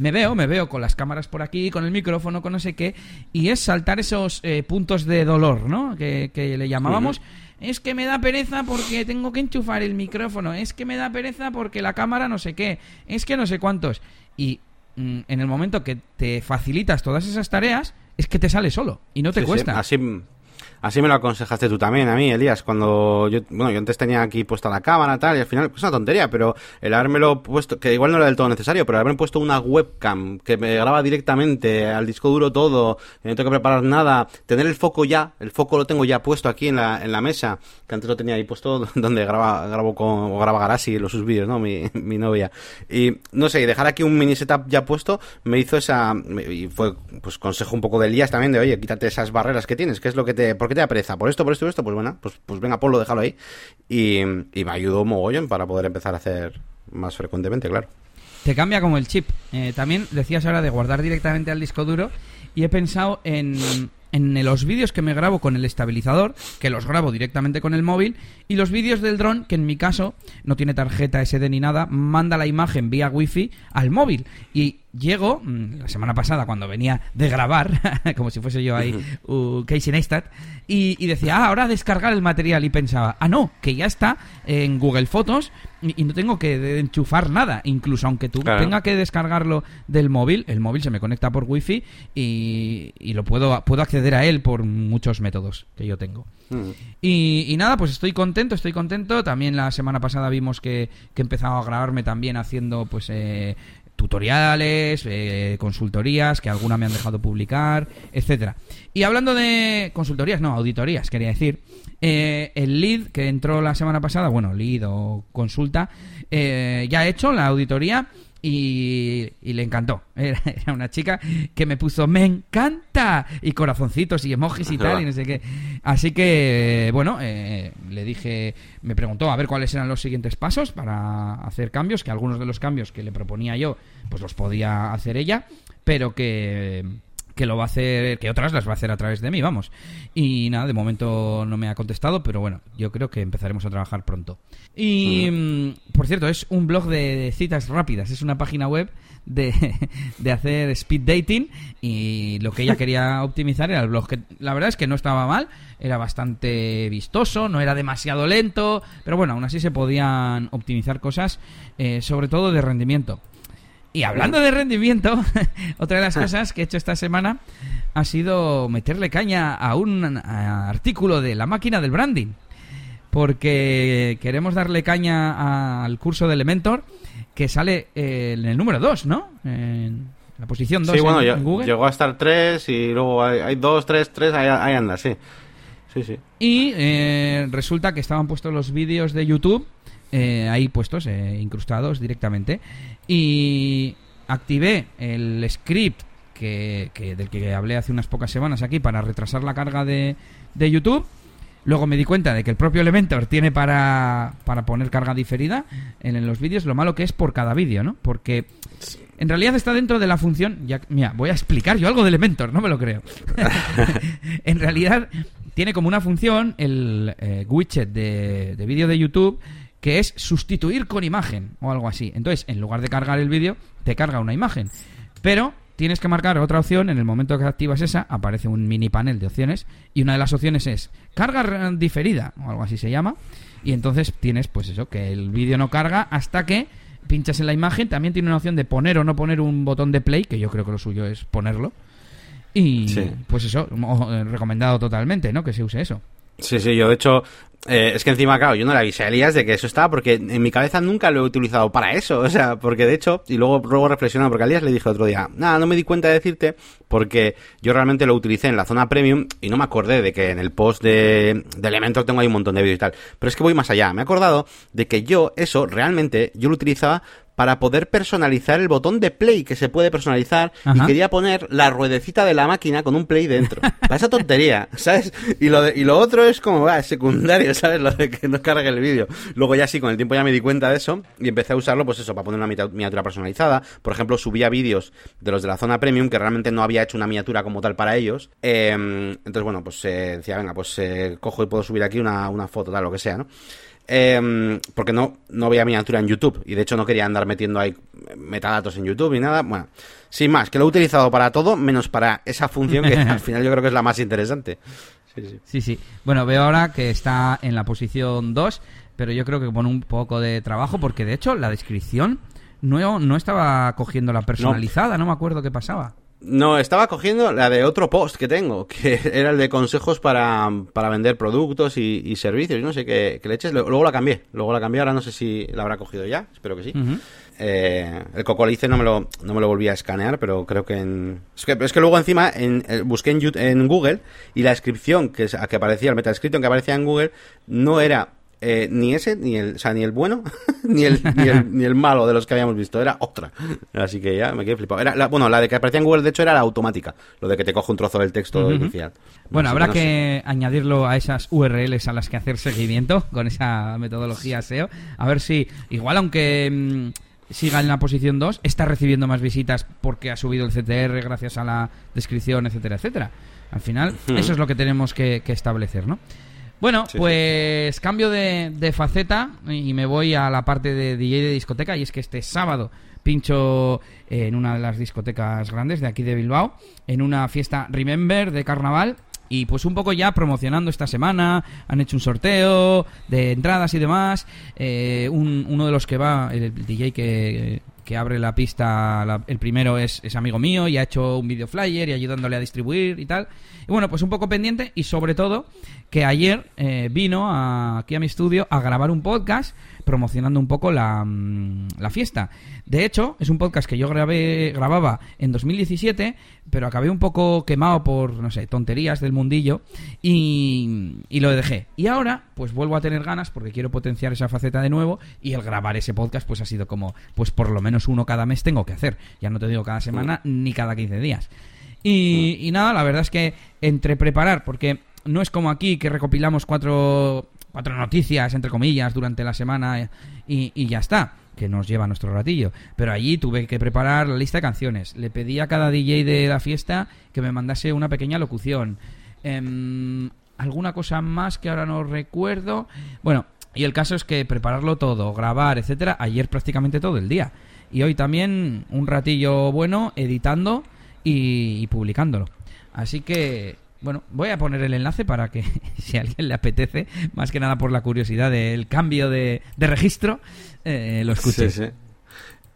me veo, me veo con las cámaras por aquí, con el micrófono, con no sé qué, y es saltar esos eh, puntos de dolor, ¿no? Que, le llamábamos. Es que me da pereza porque tengo que enchufar el micrófono, es que me da pereza porque la cámara no sé qué, es que no sé cuántos. Y mm, en el momento que te facilitas todas esas tareas, es que te sale solo y no te cuesta. así Así me lo aconsejaste tú también a mí, Elías, cuando yo, bueno, yo antes tenía aquí puesta la cámara tal, y al final es una tontería, pero el habérmelo puesto, que igual no era del todo necesario, pero haberme puesto una webcam que me graba directamente al disco duro todo, no tengo que preparar nada, tener el foco ya, el foco lo tengo ya puesto aquí en la, en la mesa, que antes lo tenía ahí puesto donde graba, grabo con, o graba Garasi los sus vídeos, ¿no? Mi, mi novia. Y no sé, dejar aquí un mini setup ya puesto me hizo esa, y fue, pues consejo un poco de Elías también de, oye, quítate esas barreras que tienes, que es lo que te, qué te da ¿Por esto, por esto, por esto? Pues bueno, pues, pues venga, ponlo, déjalo ahí. Y, me ayudó mogollón para poder empezar a hacer más frecuentemente, claro. Te cambia como el chip. Eh, también decías ahora de guardar directamente al disco duro y he pensado en en los vídeos que me grabo con el estabilizador, que los grabo directamente con el móvil, y los vídeos del dron, que en mi caso no tiene tarjeta SD ni nada, manda la imagen vía wifi al móvil. Y llego, mm, la semana pasada, cuando venía de grabar, como si fuese yo ahí, uh, Casey Neistat, y, decía, ah, ahora descargar el material. Y pensaba, ah, no, que ya está en Google Fotos y, no tengo que enchufar nada. Incluso aunque tú tenga que descargarlo del móvil, el móvil se me conecta por wifi y, y lo puedo, puedo acceder a él por muchos métodos que yo tengo. y, y, nada, pues estoy contento, estoy contento. También la semana pasada vimos que, que he empezado a grabarme también haciendo pues eh, tutoriales, eh, consultorías, que alguna me han dejado publicar, etcétera. Y hablando de consultorías, no, auditorías, quería decir, eh, el lead que entró la semana pasada, bueno, lead o consulta, eh, ya ha hecho la auditoría y, le encantó. Era, una chica que me puso me encanta y corazoncitos y emojis y tal y no sé qué. Así que, bueno, eh, le dije, me preguntó a ver cuáles eran los siguientes pasos para hacer cambios, que algunos de los cambios que le proponía yo, pues los podía hacer ella, pero que que lo va a hacer, que otras las va a hacer a través de mí, vamos. Y nada, de momento no me ha contestado, pero bueno, yo creo que empezaremos a trabajar pronto. Y, mm, por cierto, es un blog de citas rápidas, es una página web de, de, hacer speed dating y lo que ella quería optimizar era el blog, que la verdad es que no estaba mal, era bastante vistoso, no era demasiado lento, pero bueno, aún así se podían optimizar cosas, eh, sobre todo de rendimiento. Y hablando de rendimiento, otra de las cosas que he hecho esta semana ha sido meterle caña a un artículo de la máquina del branding. Porque queremos darle caña al curso de Elementor que sale en el número 2, ¿no? En la posición 2 sí, bueno, en, Google. llegó a estar 3 y luego hay 2, 3, 3, ahí, anda, sí. Sí, sí. Y eh, resulta que estaban puestos los vídeos de YouTube eh, ahí puestos, eh, incrustados directamente. Y activé el script que, del que hablé hace unas pocas semanas aquí para retrasar la carga de, de YouTube. Luego me di cuenta de que el propio Elementor tiene para, para poner carga diferida en, los vídeos. Lo malo que es por cada vídeo, ¿no? Porque en realidad está dentro de la función. Ya, mira, voy a explicar yo algo de Elementor, no me lo creo. en realidad tiene como una función el eh, widget de, de vídeo de YouTube que es sustituir con imagen o algo así. Entonces, en lugar de cargar el vídeo, te carga una imagen. Pero tienes que marcar otra opción, en el momento que activas esa, aparece un mini panel de opciones y una de las opciones es carga diferida o algo así se llama. Y entonces tienes pues eso, que el vídeo no carga hasta que pinchas en la imagen. También tiene una opción de poner o no poner un botón de play, que yo creo que lo suyo es ponerlo. Y pues eso, eh, recomendado totalmente, ¿no? Que se use eso. Sí, sí, yo de hecho, eh, es que encima, claro, yo no le avisé a Elías de que eso estaba, porque en mi cabeza nunca lo he utilizado para eso, o sea, porque de hecho, y luego, luego reflexionando, porque a Elías le dije otro día, nada, no me di cuenta de decirte, porque yo realmente lo utilicé en la zona premium y no me acordé de que en el post de, de Elementor tengo ahí un montón de vídeos y tal, pero es que voy más allá, me he acordado de que yo, eso, realmente, yo lo utilizaba para poder personalizar el botón de play que se puede personalizar y quería poner la ruedecita de la máquina con un play dentro. Para esa tontería, ¿sabes? Y lo, y lo otro es como, va, secundario, ¿sabes? Lo de que no cargue el vídeo. Luego ya sí, con el tiempo ya me di cuenta de eso y empecé a usarlo, pues eso, para poner una miniatura personalizada. Por ejemplo, subía vídeos de los de la zona premium que realmente no había hecho una miniatura como tal para ellos. Em, entonces, bueno, pues eh, decía, venga, pues eh, cojo y puedo subir aquí una, una foto, tal, lo que sea, ¿no? Eh, porque no, no veía miniatura en YouTube y de hecho no quería andar metiendo ahí metadatos en YouTube y nada. Bueno, sin más, que lo he utilizado para todo menos para esa función que al final yo creo que es la más interesante. Sí, sí. sí, sí. Bueno, veo ahora que está en la posición 2, pero yo creo que con un poco de trabajo porque de hecho la descripción no, no estaba cogiendo la personalizada, no me acuerdo qué pasaba. No, estaba cogiendo la de otro post que tengo, que era el de consejos para, para vender productos y, servicios, no sé qué, leches. Luego la cambié, luego la cambié, ahora no sé si la habrá cogido ya, espero que sí. eh, el cocolice no me, lo, no me lo volví a escanear, pero creo que en... Es que, es que luego encima en, eh, busqué en, en Google y la descripción que, que aparecía, el metascripto que aparecía en Google, no era eh, ni ese, ni el, o sea, ni el bueno, ni el, ni el, malo de los que habíamos visto, era otra. Así que ya me quedé flipado. Era la, bueno, la de que aparecía en Google, de hecho, era la automática, lo de que te coge un trozo del texto inicial. Bueno, habrá que, añadirlo a esas URLs a las que hacer seguimiento con esa metodología SEO. A ver si, igual, aunque mm, siga en la posición 2, está recibiendo más visitas porque ha subido el CTR gracias a la descripción, etcétera, etcétera. Al final, eso es lo que tenemos que, establecer, ¿no? Bueno, pues cambio de, de, faceta y me voy a la parte de DJ de discoteca. Y es que este sábado pincho en una de las discotecas grandes de aquí de Bilbao, en una fiesta Remember de carnaval. Y pues un poco ya promocionando esta semana, han hecho un sorteo de entradas y demás. Eh, uno de los que va, el DJ que, que abre la pista, el primero es, es, amigo mío y ha hecho un video flyer y ayudándole a distribuir y tal. Y bueno, pues un poco pendiente y sobre todo que ayer eh, vino aquí a mi estudio a grabar un podcast promocionando un poco la, mm, la, fiesta. De hecho, es un podcast que yo grabé, grababa en 2017, pero acabé un poco quemado por, no sé, tonterías del mundillo y, y, lo dejé. Y ahora, pues vuelvo a tener ganas porque quiero potenciar esa faceta de nuevo y el grabar ese podcast pues ha sido como, pues por lo menos uno cada mes tengo que hacer. Ya no te digo cada semana ni cada 15 días. Y, y nada, la verdad es que entre preparar, porque no es como aquí que recopilamos cuatro cuatro noticias, entre comillas, durante la semana y, y, ya está, que nos lleva nuestro ratillo. Pero allí tuve que preparar la lista de canciones. Le pedí a cada DJ de la fiesta que me mandase una pequeña locución. Em, alguna cosa más que ahora no recuerdo. Bueno, y el caso es que prepararlo todo, grabar, etcétera, ayer prácticamente todo el día. Y hoy también un ratillo bueno editando y publicándolo. Así que bueno, voy a poner el enlace para que si a alguien le apetece, más que nada por la curiosidad del cambio de, registro, eh, lo escuche. Sí, sí.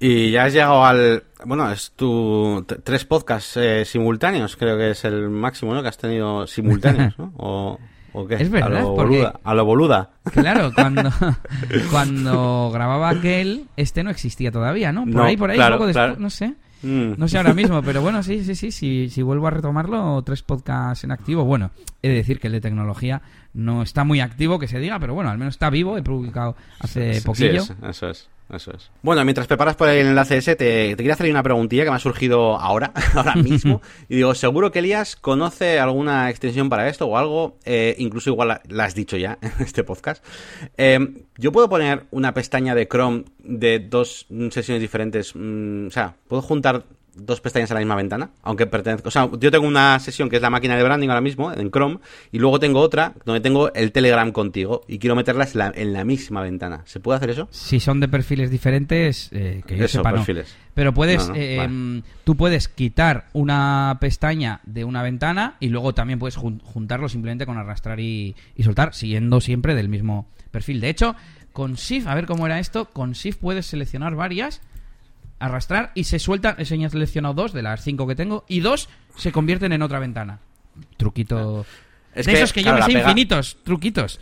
Y ya has llegado al... Bueno, es tu... Tres podcasts eh, simultáneos, creo que es el máximo, ¿no? Que has tenido simultáneos, ¿no? O... ¿O qué? Es verdad, a lo, boluda, a lo boluda. Claro, cuando, cuando grababa aquel, este no existía todavía, ¿no? Por ahí, por ahí, poco después, no sé. Mm. No sé ahora mismo, pero bueno, sí, sí, sí, sí, si vuelvo a retomarlo, tres podcasts en activo. Bueno, he de decir que el de tecnología no está muy activo, que se diga, pero bueno, al menos está vivo, he publicado hace poquillo. Sí, eso es. Eso es. Bueno, mientras preparas por el enlace ese, te, te quería hacer una preguntilla que me ha surgido ahora, ahora mismo. y digo, seguro que Elías conoce alguna extensión para esto o algo, eh, incluso igual la, has dicho ya en este podcast. Eh, yo puedo poner una pestaña de Chrome de dos sesiones diferentes, mm, o sea, puedo juntar dos pestañas a la misma ventana, aunque pertenezca, o sea, yo tengo una sesión que es la máquina de branding ahora mismo en Chrome y luego tengo otra donde tengo el Telegram contigo y quiero meterlas en la, misma ventana. ¿Se puede hacer eso? Si son de perfiles diferentes, eh, que yo sepa, perfiles. Pero puedes, eh, tú puedes quitar una pestaña de una ventana y luego también puedes juntarlo simplemente con arrastrar y, y soltar, siguiendo siempre del mismo perfil. De hecho, con Shift, a ver cómo era esto, con Shift puedes seleccionar varias arrastrar y se sueltan. He seleccionado dos de las cinco que tengo y dos se convierten en otra ventana. Truquito. Es de esos que yo me sé infinitos, truquitos.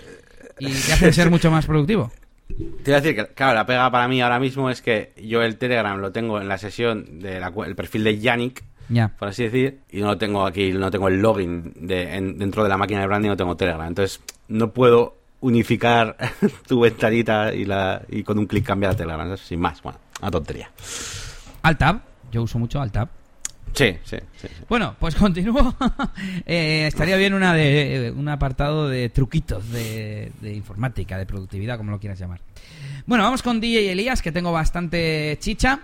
Y te hace ser mucho más productivo. Te iba a decir que, claro, la pega para mí ahora mismo es que yo el Telegram lo tengo en la sesión del el perfil de Yannick, por así decir, y no lo tengo aquí, no tengo el login de, dentro de la máquina de branding, no tengo Telegram. Entonces, no puedo unificar tu ventanita y, la, y con un clic cambiar a Telegram, sin más. Bueno, una tontería. Alt-Tab, yo uso mucho Alt-Tab. Sí, sí, sí, Bueno, pues continúo. Eh, estaría bien una de, un apartado de truquitos de, informática, de productividad, como lo quieras llamar. Bueno, vamos con DJ Elías, que tengo bastante chicha.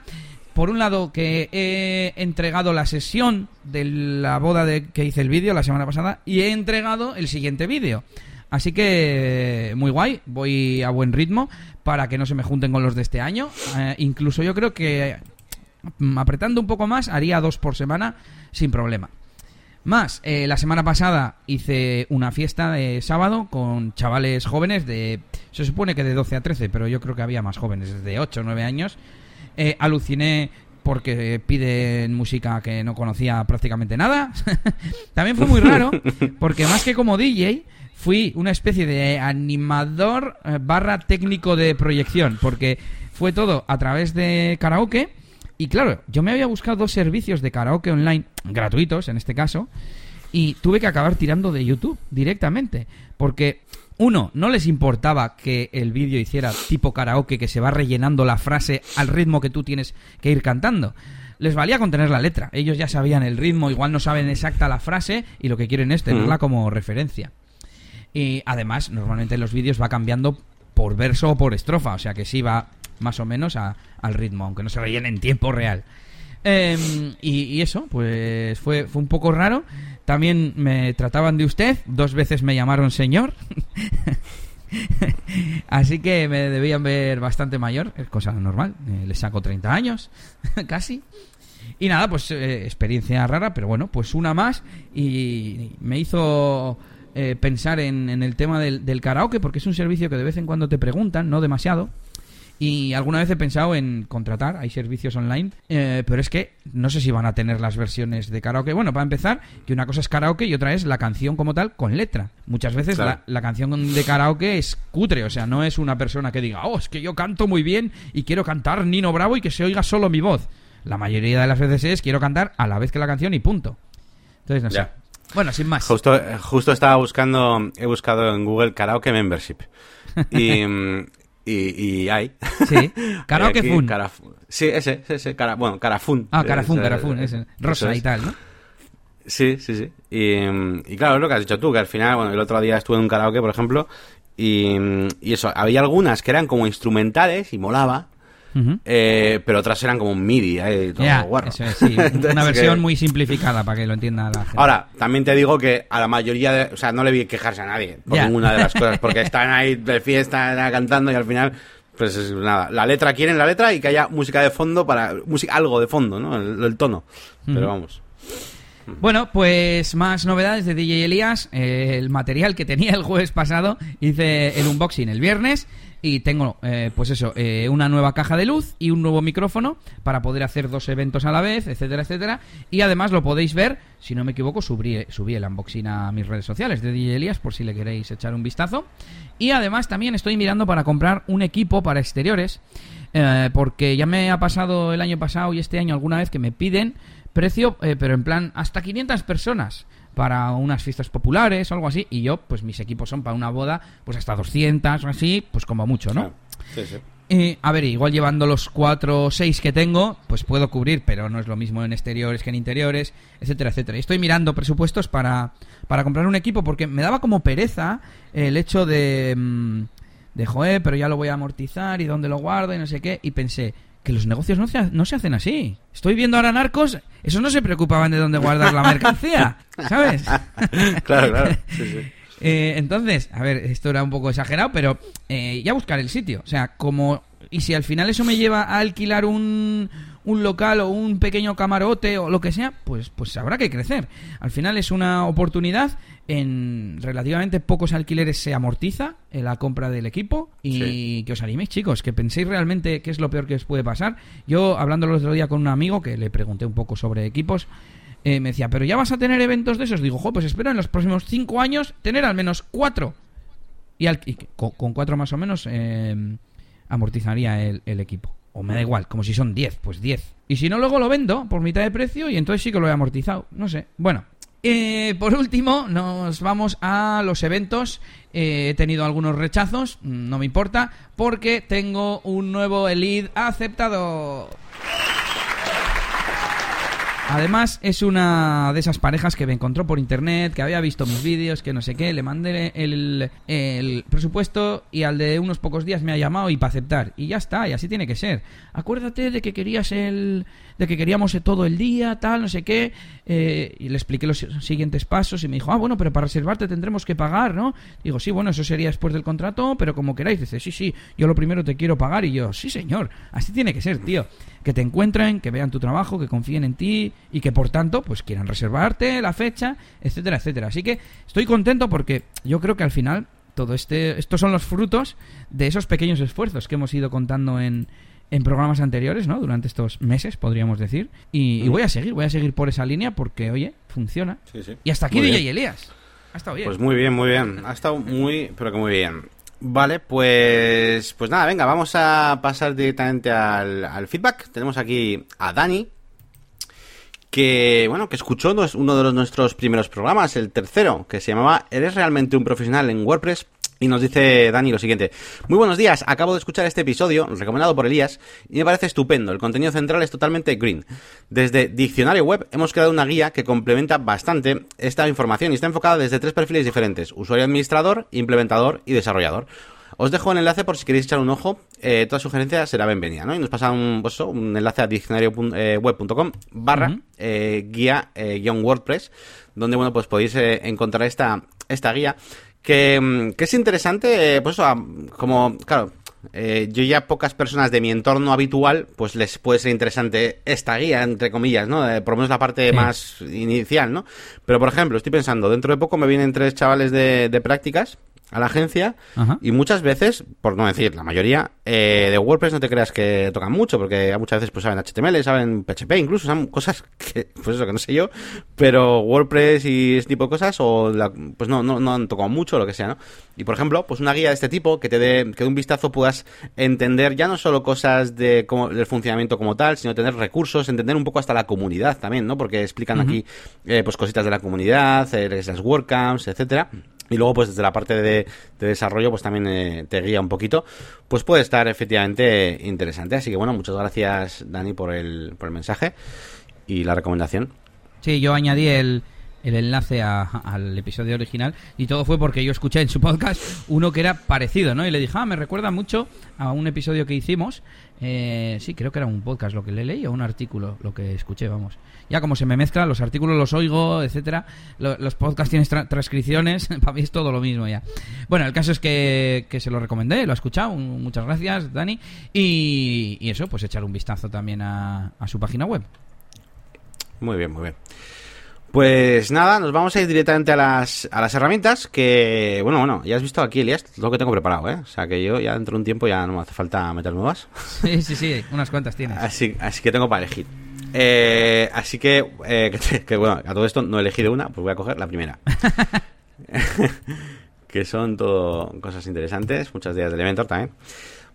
Por un lado, que he entregado la sesión de la boda de que hice el vídeo la semana pasada y he entregado el siguiente vídeo. Así que muy guay, voy a buen ritmo para que no se me junten con los de este año. Eh, incluso yo creo que mm, apretando un poco más haría dos por semana sin problema. Más, eh, la semana pasada hice una fiesta de sábado con chavales jóvenes de... Se supone que de 12 a 13, pero yo creo que había más jóvenes, de 8 o 9 años. Eh, aluciné porque piden música que no conocía prácticamente nada. También fue muy raro, porque más que como DJ, fui una especie de animador eh, barra técnico de proyección, porque fue todo a través de karaoke. Y claro, yo me había buscado dos servicios de karaoke online, gratuitos en este caso, y tuve que acabar tirando de YouTube directamente, porque uno, no les importaba que el vídeo hiciera tipo karaoke, que se va rellenando la frase al ritmo que tú tienes que ir cantando. Les valía con tener la letra. Ellos ya sabían el ritmo, igual no saben exacta la frase y lo que quieren es tenerla como referencia. Y además, normalmente en los vídeos va cambiando por verso o por estrofa, o sea que sí va más o menos al ritmo, aunque no se rellene en tiempo real. Em, y, eso, pues fue, fue un poco raro. También me trataban de usted, dos veces me llamaron señor. Así que me debían ver bastante mayor, es cosa normal. Eh, le saco 30 años, casi. Y nada, pues eh, experiencia rara, pero bueno, pues una más. Y me hizo eh, pensar en, el tema del, del karaoke, porque es un servicio que de vez en cuando te preguntan, no demasiado. Y alguna vez he pensado en contratar, hay servicios online, eh, pero es que no sé si van a tener las versiones de karaoke. Bueno, para empezar, que una cosa es karaoke y otra es la canción como tal con letra. Muchas veces la, la, canción de karaoke es cutre, o sea, no es una persona que diga, oh, es que yo canto muy bien y quiero cantar Nino Bravo y que se oiga solo mi voz. La mayoría de las veces es quiero cantar a la vez que la canción y punto. Entonces, no sé. Bueno, sin más. Justo, eh, justo estaba buscando, he buscado en Google karaoke membership. Y, mm, y, hay. Sí, Karaoke Fun. sí, ese, ese, cara, bueno, Carafun. Ah, Carafun, Carafun, ese. Rosa y tal, ¿no? Sí, sí, sí. Y, y, claro, es lo que has dicho tú, que al final, bueno, el otro día estuve en un karaoke, por ejemplo, y, y eso, había algunas que eran como instrumentales y molaba, eh, pero otras eran como un MIDI, eh, todo una versión muy simplificada para que lo entienda la gente. Ahora, también te digo que a la mayoría, de, o sea, no le vi quejarse a nadie por ninguna de las cosas, porque están ahí de fiesta cantando y al final, pues nada, la letra quieren la letra y que haya música de fondo para, música, algo de fondo, ¿no? El, tono, pero vamos. Bueno, pues más novedades de DJ Elías. el material que tenía el jueves pasado, hice el unboxing el viernes y tengo, eh, pues eso, eh, una nueva caja de luz y un nuevo micrófono para poder hacer dos eventos a la vez, etcétera, etcétera. Y además lo podéis ver, si no me equivoco, subí, subí el unboxing a mis redes sociales de DJ por si le queréis echar un vistazo. Y además también estoy mirando para comprar un equipo para exteriores, eh, porque ya me ha pasado el año pasado y este año alguna vez que me piden precio, pero en plan hasta 500 personas para unas fiestas populares o algo así, y yo, pues mis equipos son para una boda, pues hasta 200 o así, pues como mucho, ¿no? Sí, sí. a ver, igual llevando los 4 o 6 que tengo, pues puedo cubrir, pero no es lo mismo en exteriores que en interiores, etcétera, etcétera. Y estoy mirando presupuestos para, para comprar un equipo porque me daba como pereza el hecho de, mm, de, joder, pero ya lo voy a amortizar y dónde lo guardo y no sé qué, y pensé, que los negocios no se, no se hacen así. Estoy viendo ahora narcos, esos no se preocupaban de dónde guardar la mercancía, ¿sabes? claro, claro. Eh, entonces, a ver, esto era un poco exagerado, pero eh, ya buscar el sitio. O sea, como... Y si al final eso me lleva a alquilar un, un local o un pequeño camarote o lo que sea, pues, pues habrá que crecer. Al final es una oportunidad, en relativamente pocos alquileres se amortiza en la compra del equipo y que os animéis chicos, que penséis realmente qué es lo peor que os puede pasar. Yo hablando el otro día con un amigo que le pregunté un poco sobre equipos, eh, me decía, pero ya vas a tener eventos de esos. Digo, jo, pues espero en los próximos cinco años tener al menos cuatro. Y, con, cuatro más o menos eh, amortizaría el equipo. O me da igual, como si son 10, pues 10. Y si no, luego lo vendo por mitad de precio y entonces sí que lo he amortizado. No sé. Bueno, eh, por último, nos vamos a los eventos. Eh, he tenido algunos rechazos, no me importa, porque tengo un nuevo Elite aceptado. Además, es una de esas parejas que me encontró por internet, que había visto mis vídeos, que no sé qué, le mandé el, presupuesto y al de unos pocos días me ha llamado y para aceptar. Y ya está, y así tiene que ser. Acuérdate de que querías el, de que queríamos todo el día, tal, no sé qué. Eh, y le expliqué los siguientes pasos y me dijo, ah, bueno, pero para reservarte tendremos que pagar, ¿no? Digo, sí, bueno, eso sería después del contrato, pero como queráis. Dice, sí, sí, yo lo primero te quiero pagar. Y yo, sí, señor, así tiene que ser, tío. Que te encuentren, que vean tu trabajo, que confíen en ti y que por tanto, pues quieran reservarte la fecha, etcétera, etcétera. Así que estoy contento porque yo creo que al final todo este, estos son los frutos de esos pequeños esfuerzos que hemos ido contando en, en programas anteriores, ¿no? Durante estos meses, podríamos decir. Y, voy a seguir, voy a seguir por esa línea porque, oye, funciona. Y hasta aquí DJ Elías. Ha estado bien. Pues muy bien, muy bien. Ha estado muy, pero que muy bien. Vale, pues, pues nada, venga, vamos a pasar directamente al, al feedback. Tenemos aquí a Dani, que bueno, que escuchó uno de nuestros primeros programas, el tercero, que se llamaba ¿Eres realmente un profesional en WordPress? Y nos dice Dani lo siguiente. Muy buenos días, acabo de escuchar este episodio, recomendado por Elías, y me parece estupendo. El contenido central es totalmente green. Desde Diccionario Web hemos creado una guía que complementa bastante esta información y está enfocada desde tres perfiles diferentes. Usuario administrador, implementador y desarrollador. Os dejo el enlace por si queréis echar un ojo. Eh, toda sugerencia será bienvenida, ¿no? Y nos pasa un, pues, un enlace a diccionarioweb.com barra guía guion WordPress, donde, bueno, pues podéis encontrar esta, esta guía que, mm, que es interesante, pues como, claro, eh, yo ya pocas personas de mi entorno habitual, pues les puede ser interesante esta guía, entre comillas, ¿no? Eh, por lo menos la parte más inicial, ¿no? Pero, por ejemplo, estoy pensando, dentro de poco me vienen tres chavales de, de prácticas a la agencia y muchas veces, por no decir la mayoría, eh, de WordPress no te creas que tocan mucho, porque muchas veces pues saben HTML, saben PHP, incluso saben cosas que, pues eso que no sé yo, pero WordPress y ese tipo de cosas, o pues no, no, no han tocado mucho, lo que sea, ¿no? Y por ejemplo, pues una guía de este tipo que te dé, que de un vistazo puedas entender ya no solo cosas de cómo, del funcionamiento como tal, sino tener recursos, entender un poco hasta la comunidad también, ¿no? Porque explican aquí eh, pues cositas de la comunidad, eh, las WordCamps, etcétera. Y luego, pues desde la parte de, desarrollo, pues también eh, te guía un poquito. Pues puede estar efectivamente interesante. Así que bueno, muchas gracias, Dani, por el, por el mensaje y la recomendación. Sí, yo añadí el, el enlace al episodio original y todo fue porque yo escuché en su podcast uno que era parecido, ¿no? Y le dije, ah, me recuerda mucho a un episodio que hicimos. Eh, sí, creo que era un podcast lo que le leí o un artículo lo que escuché, vamos. Ya como se me mezcla, los artículos los oigo, etcétera. los podcasts tienen transcripciones, para mí es todo lo mismo ya. Bueno, el caso es que, se lo recomendé, lo ha escuchado, muchas gracias, Dani. Y, eso, pues echar un vistazo también a su página web. Muy bien, muy bien. Pues nada, nos vamos a ir directamente a las, a las herramientas que, bueno, bueno, ya has visto aquí, Elias, lo que tengo preparado, ¿eh? O sea que yo ya dentro de un tiempo ya no me hace falta meter nuevas. Sí, sí, sí, unas cuantas tienes. Así, así que tengo para elegir. Eh, así que, eh, que, bueno, a todo esto no he elegido una, pues voy a coger la primera. que son todo cosas interesantes, muchas días de Elementor también.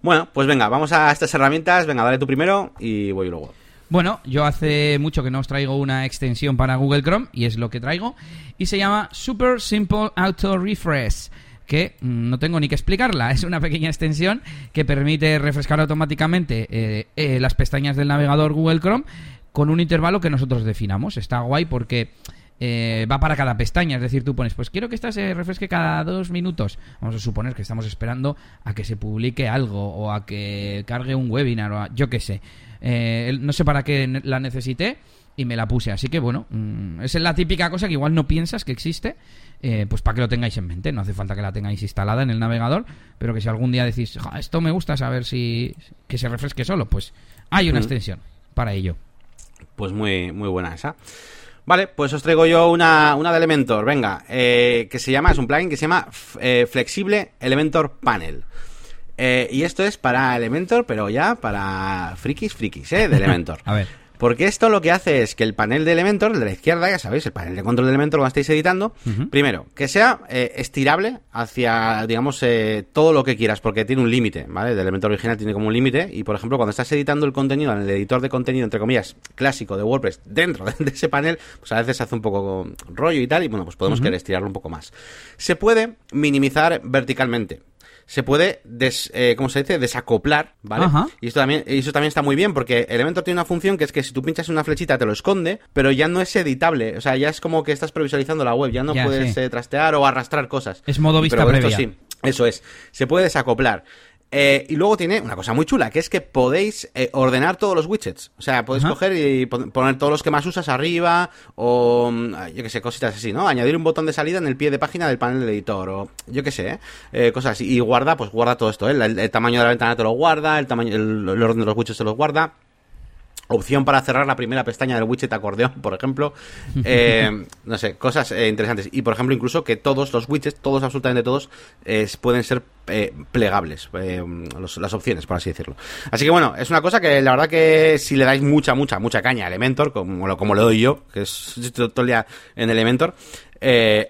Bueno, pues venga, vamos a estas herramientas, venga, dale tú primero y voy luego. Bueno, yo hace mucho que no os traigo una extensión para Google Chrome y es lo que traigo y se llama Super Simple Auto Refresh que mm, no tengo ni que explicarla. Es una pequeña extensión que permite refrescar automáticamente eh, eh, las pestañas del navegador Google Chrome con un intervalo que nosotros definamos. Está guay porque eh, va para cada pestaña. Es decir, tú pones, pues quiero que esta se refresque cada dos minutos. Vamos a suponer que estamos esperando a que se publique algo o a que cargue un webinar o a, yo qué sé. Eh, no sé para qué la necesité y me la puse. Así que bueno, mm, es la típica cosa que igual no piensas que existe, eh, pues para que lo tengáis en mente. No hace falta que la tengáis instalada en el navegador, pero que si algún día decís, esto me gusta saber si que se refresque solo, pues hay una extensión para ello. Pues muy, muy buena esa. Vale, pues os traigo yo una, una de Elementor, venga, eh, que se llama, es un plugin que se llama Flexible Elementor Panel. Eh, y esto es para Elementor, pero ya para frikis, frikis, ¿eh? De Elementor. a ver. Porque esto lo que hace es que el panel de Elementor, el de la izquierda, ya sabéis, el panel de control de Elementor cuando estáis editando, primero, que sea eh, estirable hacia, digamos, eh, todo lo que quieras, porque tiene un límite, ¿vale? El Elementor original tiene como un límite, y por ejemplo, cuando estás editando el contenido en el editor de contenido, entre comillas, clásico de WordPress, dentro de ese panel, pues a veces se hace un poco rollo y tal, y bueno, pues podemos querer estirarlo un poco más. Se puede minimizar verticalmente se puede, des, eh, ¿cómo se dice? Desacoplar, ¿vale? Y esto también, eso también está muy bien porque Elementor tiene una función que es que si tú pinchas una flechita te lo esconde, pero ya no es editable. O sea, ya es como que estás previsualizando la web, ya no puedes eh, trastear o arrastrar cosas. Es modo vista previa. sí, eso es. Se puede desacoplar. Eh, y luego tiene una cosa muy chula, que es que podéis eh, ordenar todos los widgets. O sea, podéis coger y poner todos los que más usas arriba, o mm, yo qué sé, cositas así, ¿no? Añadir un botón de salida en el pie de página del panel del editor, o yo qué sé, ¿eh? cosas así. Y guarda, pues guarda todo esto, ¿eh? El, tamaño de la ventana te lo guarda, el tamaño, el, el orden de los widgets te los guarda. Opción para cerrar la primera pestaña del widget acordeón, por ejemplo. Eh, no sé, cosas eh, interesantes. Y por ejemplo, incluso que todos los widgets, todos, absolutamente todos, pueden ser eh, plegables, las opciones, por así decirlo. Así que bueno, es una cosa que la verdad que si le dais mucha, mucha, mucha caña a Elementor, como lo, como le doy yo, que es todo el día en Elementor,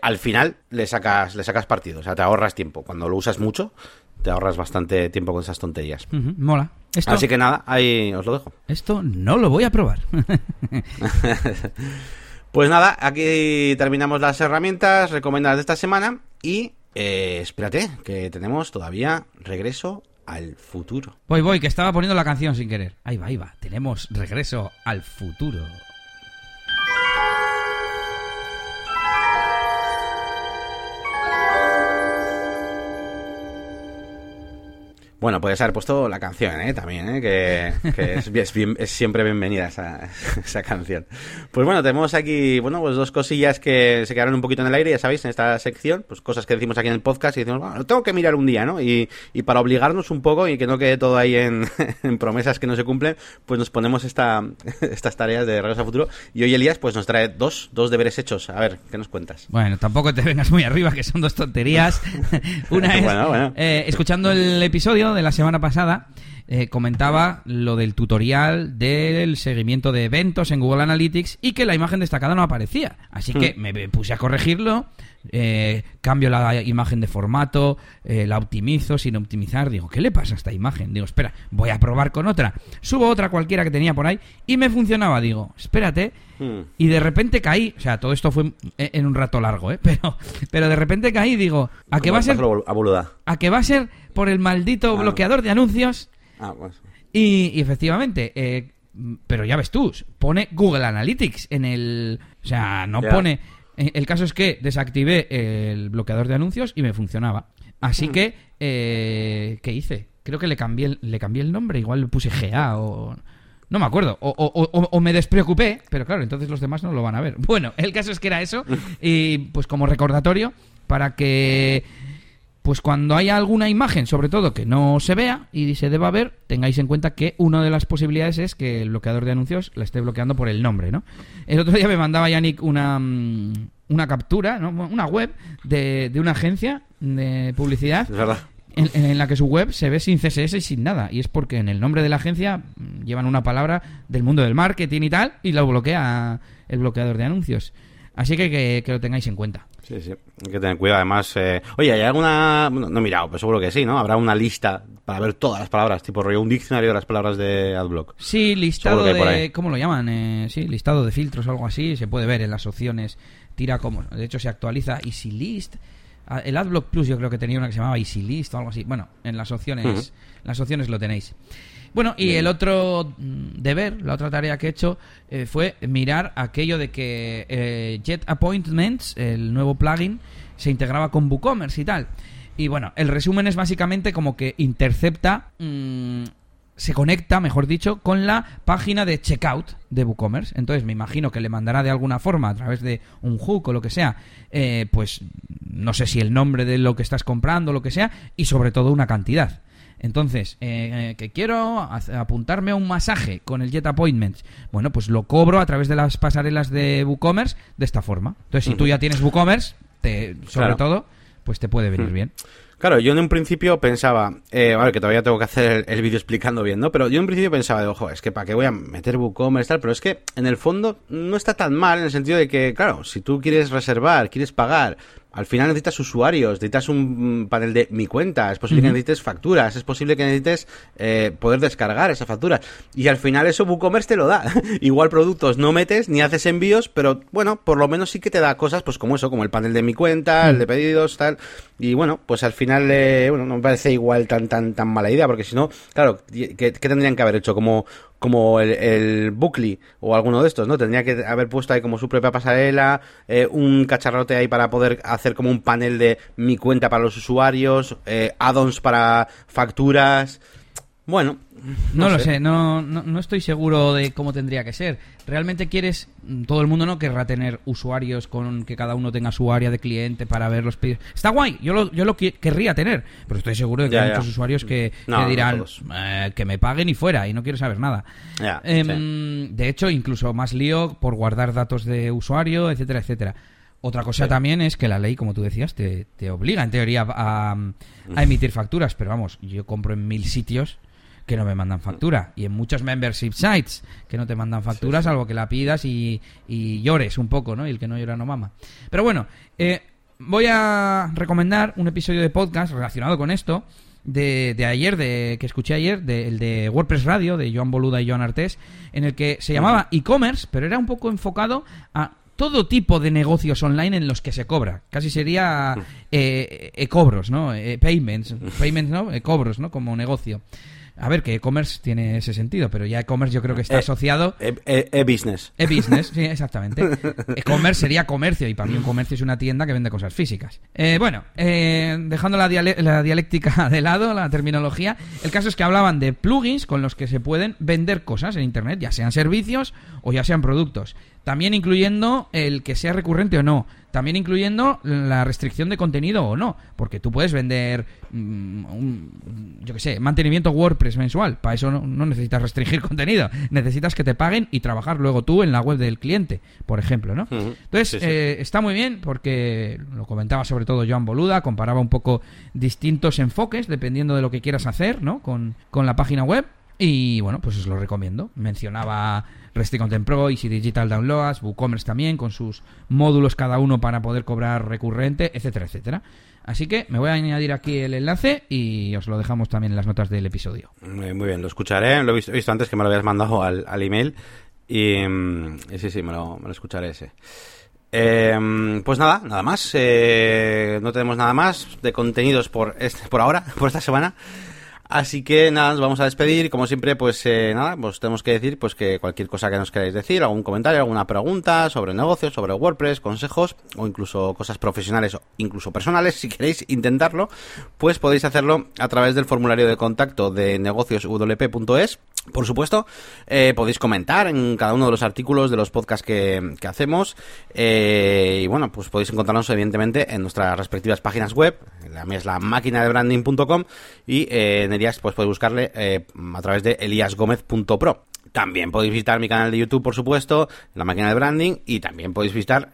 al final le sacas, le sacas partido, o sea, te ahorras tiempo. Cuando lo usas mucho, te ahorras bastante tiempo con esas tonterías. mola. Así que nada, ahí os lo dejo. Esto no lo voy a probar. pues nada, aquí terminamos las herramientas recomendadas de esta semana y eh, espérate, que tenemos todavía regreso al futuro. Voy, voy, que estaba poniendo la canción sin querer. Ahí va, ahí va. Tenemos regreso al futuro. Bueno, puedes haber puesto la canción, ¿eh? También, ¿eh? Que, es, siempre bienvenida esa, esa, canción. Pues bueno, tenemos aquí, bueno, pues dos cosillas que se quedaron un poquito en el aire, ya sabéis, en esta sección, pues cosas que decimos aquí en el podcast y decimos, bueno, lo tengo que mirar un día, ¿no? Y, y para obligarnos un poco y que no quede todo ahí en, promesas que no se cumplen, pues nos ponemos esta, estas tareas de Regreso a Futuro. Y hoy Elías, pues nos trae dos, dos deberes hechos. A ver, ¿qué nos cuentas? Bueno, tampoco te vengas muy arriba, que son dos tonterías. Una es, eh, escuchando el episodio de la semana pasada, eh, comentaba lo del tutorial del seguimiento de eventos en Google Analytics y que la imagen destacada no aparecía. Así que hmm. me puse a corregirlo, eh, cambio la imagen de formato, eh, la optimizo sin optimizar. Digo, ¿qué le pasa a esta imagen? Digo, espera, voy a probar con otra. Subo otra cualquiera que tenía por ahí y me funcionaba. Digo, espérate. Hmm. Y de repente caí, o sea, todo esto fue en un rato largo, ¿eh? Pero, pero de repente caí digo, ¿a qué va a ser? A, qué va a ser por el maldito ah. bloqueador de anuncios? Ah, pues. y, efectivamente, eh, pero ya ves tú, pone Google Analytics en el... O sea, no pone... Eh, el caso es que desactivé el bloqueador de anuncios y me funcionaba. Así mm. que, eh, ¿qué hice? Creo que le cambié, el, le cambié el nombre, igual le puse GA o... No me acuerdo. O, o, me despreocupé, pero claro, entonces los demás no lo van a ver. Bueno, el caso es que era eso. Y pues como recordatorio, para que pues cuando haya alguna imagen, sobre todo que no se vea y se deba ver, tengáis en cuenta que una de las posibilidades es que el bloqueador de anuncios la esté bloqueando por el nombre, ¿no? El otro día me mandaba Yannick una, mm, una captura, ¿no? una web de, de una agencia de publicidad. Es verdad. En, en, la que su web se ve sin CSS y sin nada. Y es porque en el nombre de la agencia mm, llevan una palabra del mundo del marketing y tal, y lo bloquea el bloqueador de anuncios. Así que, que, lo tengáis en cuenta. Sí, sí, hay que tener cuidado. Además, eh... oye, ¿hay alguna.? no he mirado, pero seguro que sí, ¿no? Habrá una lista para ver todas las palabras, tipo rollo un diccionario de las palabras de AdBlock. Sí, listado de. ¿Cómo lo llaman? Eh, sí, listado de filtros o algo así. Se puede ver en las opciones. Tira como. De hecho, se actualiza EasyList. Ah, el AdBlock Plus yo creo que tenía una que se llamaba EasyList o algo así. Bueno, en las opciones, las opciones lo tenéis. Bueno, y el otro deber, la otra tarea que he hecho eh, fue mirar aquello de que eh, Jet Appointments, el nuevo plugin, se integraba con WooCommerce y tal. Y bueno, el resumen es básicamente como que intercepta, mm, se conecta, mejor dicho, con la página de checkout de WooCommerce. Entonces me imagino que le mandará de alguna forma a través de un hook o lo que sea, eh, pues no sé si el nombre de lo que estás comprando, o lo que sea, y sobre todo una cantidad. Entonces, eh, eh, que quiero apuntarme a un masaje con el Jet Appointments. Bueno, pues lo cobro a través de las pasarelas de WooCommerce de esta forma. Entonces, si tú ya tienes WooCommerce, te, sobre todo, pues te puede venir bien. Claro, yo en un principio pensaba, eh, que todavía tengo que hacer el, vídeo explicando bien, ¿no? Pero yo en principio pensaba, de, ojo, es que para qué voy a meter WooCommerce tal, pero es que en el fondo no está tan mal en el sentido de que, claro, si tú quieres reservar, quieres pagar, al final necesitas usuarios, necesitas un panel de mi cuenta, es posible que necesites facturas, es posible que necesites eh, poder descargar esa factura. Y al final eso WooCommerce te lo da. Igual productos no metes ni haces envíos, pero bueno, por lo menos sí que te da cosas pues como eso, como el panel de mi cuenta, el de pedidos, tal. Y bueno, pues al final eh, bueno, no me parece igual tan tan tan mala idea, porque si no, claro, ¿qué, tendrían que haber hecho? Como como el, el Bookly o alguno de estos, ¿no? Tendría que haber puesto ahí como su propia pasarela, eh, un cacharrote ahí para poder hacer como un panel de mi cuenta para los usuarios, eh, add-ons para facturas. Bueno, no, lo sé, no, no, estoy seguro de cómo tendría que ser. ¿Realmente quieres, mm, todo el mundo no querrá tener usuarios con que cada uno tenga su área de cliente para ver los pedidos? Está guay, yo lo, yo lo querría tener, pero estoy seguro de que hay muchos usuarios que, dirán eh, que me paguen y fuera y no quiero saber nada. Em, de hecho, incluso más lío por guardar datos de usuario, etcétera, etcétera. Otra cosa también es que la ley, como tú decías, te, te obliga en teoría a, a, emitir facturas, pero vamos, yo compro en mil sitios que no me mandan factura. Y en muchos membership sites que no te mandan facturas, salvo que la pidas y, llores un poco, ¿no? Y el que no llora no mama. Pero bueno, eh, voy a recomendar un episodio de podcast relacionado con esto. De, de, ayer, de, que escuché ayer, de, el de WordPress Radio, de Joan Boluda y Joan Artés, en el que se llamaba e-commerce, pero era un poco enfocado a todo tipo de negocios online en los que se cobra. Casi sería e-cobros, ¿no? payments, payments, ¿no? E-cobros, ¿no? Como negocio. A ver, que e-commerce tiene ese sentido, pero ya e-commerce yo creo que está eh, asociado... E-business. E-business, sí, exactamente. E-commerce sería comercio y para mí un comercio es una tienda que vende cosas físicas. Eh, bueno, eh, dejando la, la dialéctica de lado, la terminología, el caso es que hablaban de plugins con los que se pueden vender cosas en Internet, ya sean servicios o ya sean productos. También incluyendo el que sea recurrente o no. También incluyendo la restricción de contenido o no. Porque tú puedes vender, mm, un, yo qué sé, mantenimiento WordPress mensual. Para eso no, necesitas restringir contenido. Necesitas que te paguen y trabajar luego tú en la web del cliente, por ejemplo, ¿no? Entonces, eh, está muy bien porque lo comentaba sobre todo Joan Boluda, comparaba un poco distintos enfoques dependiendo de lo que quieras hacer, ¿no? Con, con la página web. Y bueno, pues os lo recomiendo. Mencionaba Resti Content Pro, Easy Digital Downloads, WooCommerce también, con sus módulos cada uno para poder cobrar recurrente, etcétera, etcétera. Así que me voy a añadir aquí el enlace y os lo dejamos también en las notas del episodio. Muy, bien, lo escucharé. Lo he visto, antes que me lo habías mandado al, email. Mm, y, sí, sí, me lo, escucharé ese. Eh, pues nada, nada más. Eh, no tenemos nada más de contenidos por, este, por ahora, por esta semana. Así que nada, nos vamos a despedir. Como siempre, pues eh, nada, pues tenemos que decir pues que cualquier cosa que nos queráis decir, algún comentario, alguna pregunta sobre negocios, sobre WordPress, consejos o incluso cosas profesionales o incluso personales, si queréis intentarlo, pues podéis hacerlo a través del formulario de contacto de negocioswp.es por supuesto, eh, podéis comentar en cada uno de los artículos de los podcasts que, hacemos. Eh, y bueno, pues podéis encontrarnos evidentemente en nuestras respectivas páginas web. La mía es la máquina de branding.com y eh, en Elías pues podéis buscarle a través de eliasgomez.pro. También podéis visitar mi canal de YouTube, por supuesto, la máquina de branding, y también podéis visitar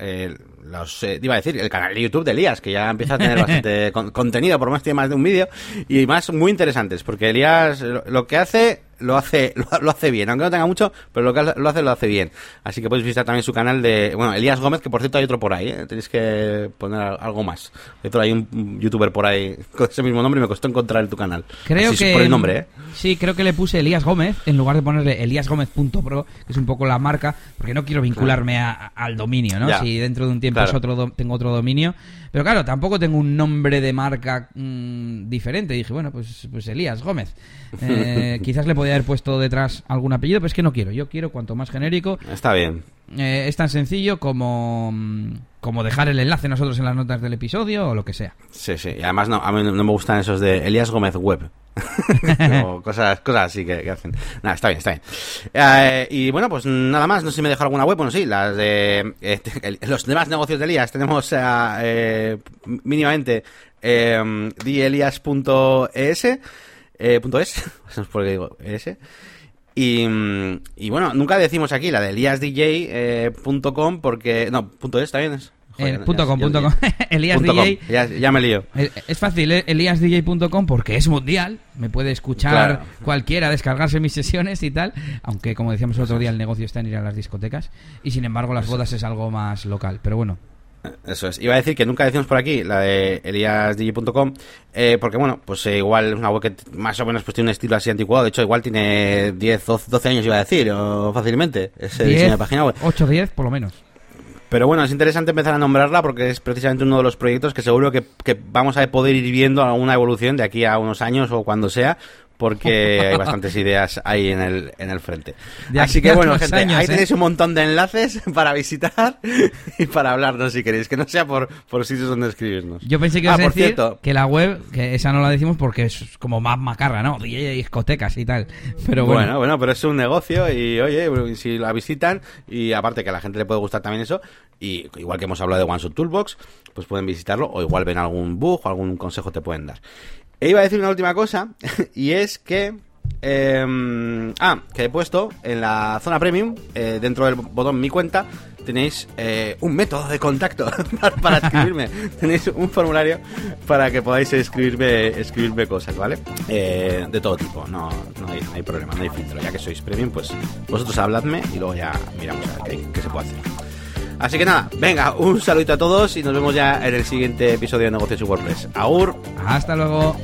los, iba a decir, el canal de YouTube de Elías, que ya empieza a tener bastante contenido, por más tiene más de un vídeo, y más muy interesantes, porque Elías lo que hace lo hace, lo, hace bien, aunque no tenga mucho, pero lo que lo hace, lo hace bien. Así que podéis visitar también su canal de, bueno, Elías Gómez, que por cierto hay otro por ahí, ¿eh? tenéis que poner algo más. Hay un youtuber por ahí con ese mismo nombre y me costó encontrar tu canal. Creo que. Por el nombre, ¿eh? Sí, creo que le puse Elías Gómez en lugar de ponerle eliasgomez.pro, que es un poco la marca, porque no quiero vincularme al dominio, ¿no? si dentro de un tiempo otro tengo otro dominio. Pero claro, tampoco tengo un nombre de marca mm, diferente. dije, bueno, pues, pues Elías Gómez. Eh, quizás le podía haber puesto detrás algún apellido, pero es que no quiero. Yo quiero cuanto más genérico. Está bien. Eh, es tan sencillo como, mm, como dejar el enlace nosotros en las notas del episodio o lo que sea. Sí, sí. Y además no, a mí no me gustan esos de Elías Gómez Web. o cosas, cosas así que, hacen. Nada, está bien, está bien. Eh, y bueno, pues nada más. No sé si me dejo alguna web. Bueno, sí, las de los demás negocios de Elías. Tenemos mínimamente eh, dielias.es eh, punto .es, no por qué digo es. Y, y, bueno, nunca decimos aquí la de eliasdj.com eh, porque... No, punto .es también es. Eh, punto com, punto com. Elías DJ. Ya, me lío. Eh, es fácil, eh, eliasdj.com porque es mundial. Me puede escuchar cualquiera, descargarse mis sesiones y tal. Aunque, como decíamos el otro día, el negocio está en ir a las discotecas. Y sin embargo, las bodas es algo más local. Pero bueno, eso es. Iba a decir que nunca decimos por aquí la de eliasdigi.com, eh, porque bueno, pues eh, igual es una web que más o menos pues tiene un estilo así anticuado. De hecho, igual tiene 10, 12 años, iba a decir, o fácilmente, ese diseño de página web. 8, 10 por lo menos. Pero bueno, es interesante empezar a nombrarla porque es precisamente uno de los proyectos que seguro que, vamos a poder ir viendo alguna evolución de aquí a unos años o cuando sea, porque hay bastantes ideas ahí en el, en el frente. Así que bueno, gente, ahí ¿eh? tenéis un montón de enlaces para visitar y para hablarnos si queréis, que no sea por, por sitios donde escribirnos. Yo pensé que ah, por cierto, que la web, que esa no la decimos porque es como más macarra, ¿no? Y discotecas y tal. Pero bueno. bueno. Bueno, pero es un negocio y oye, si la visitan y aparte que a la gente le puede gustar también eso, y igual que hemos hablado de OneShot Toolbox, pues pueden visitarlo o igual ven algún bug o algún consejo te pueden dar. E iba a decir una última cosa, y es que... Em, ah, que he puesto en la zona premium, eh, dentro del botón Mi Cuenta, tenéis eh, un método de contacto para, escribirme. tenéis un formulario para que podáis escribirme, escribirme cosas, ¿vale? Eh, de todo tipo, no, no, hay, problema, no hay filtro. Ya que sois premium, pues vosotros habladme y luego ya miramos a ver qué se puede hacer. Así que nada, venga, un saludito a todos y nos vemos ya en el siguiente episodio de Negocios y WordPress. Aur. Hasta luego.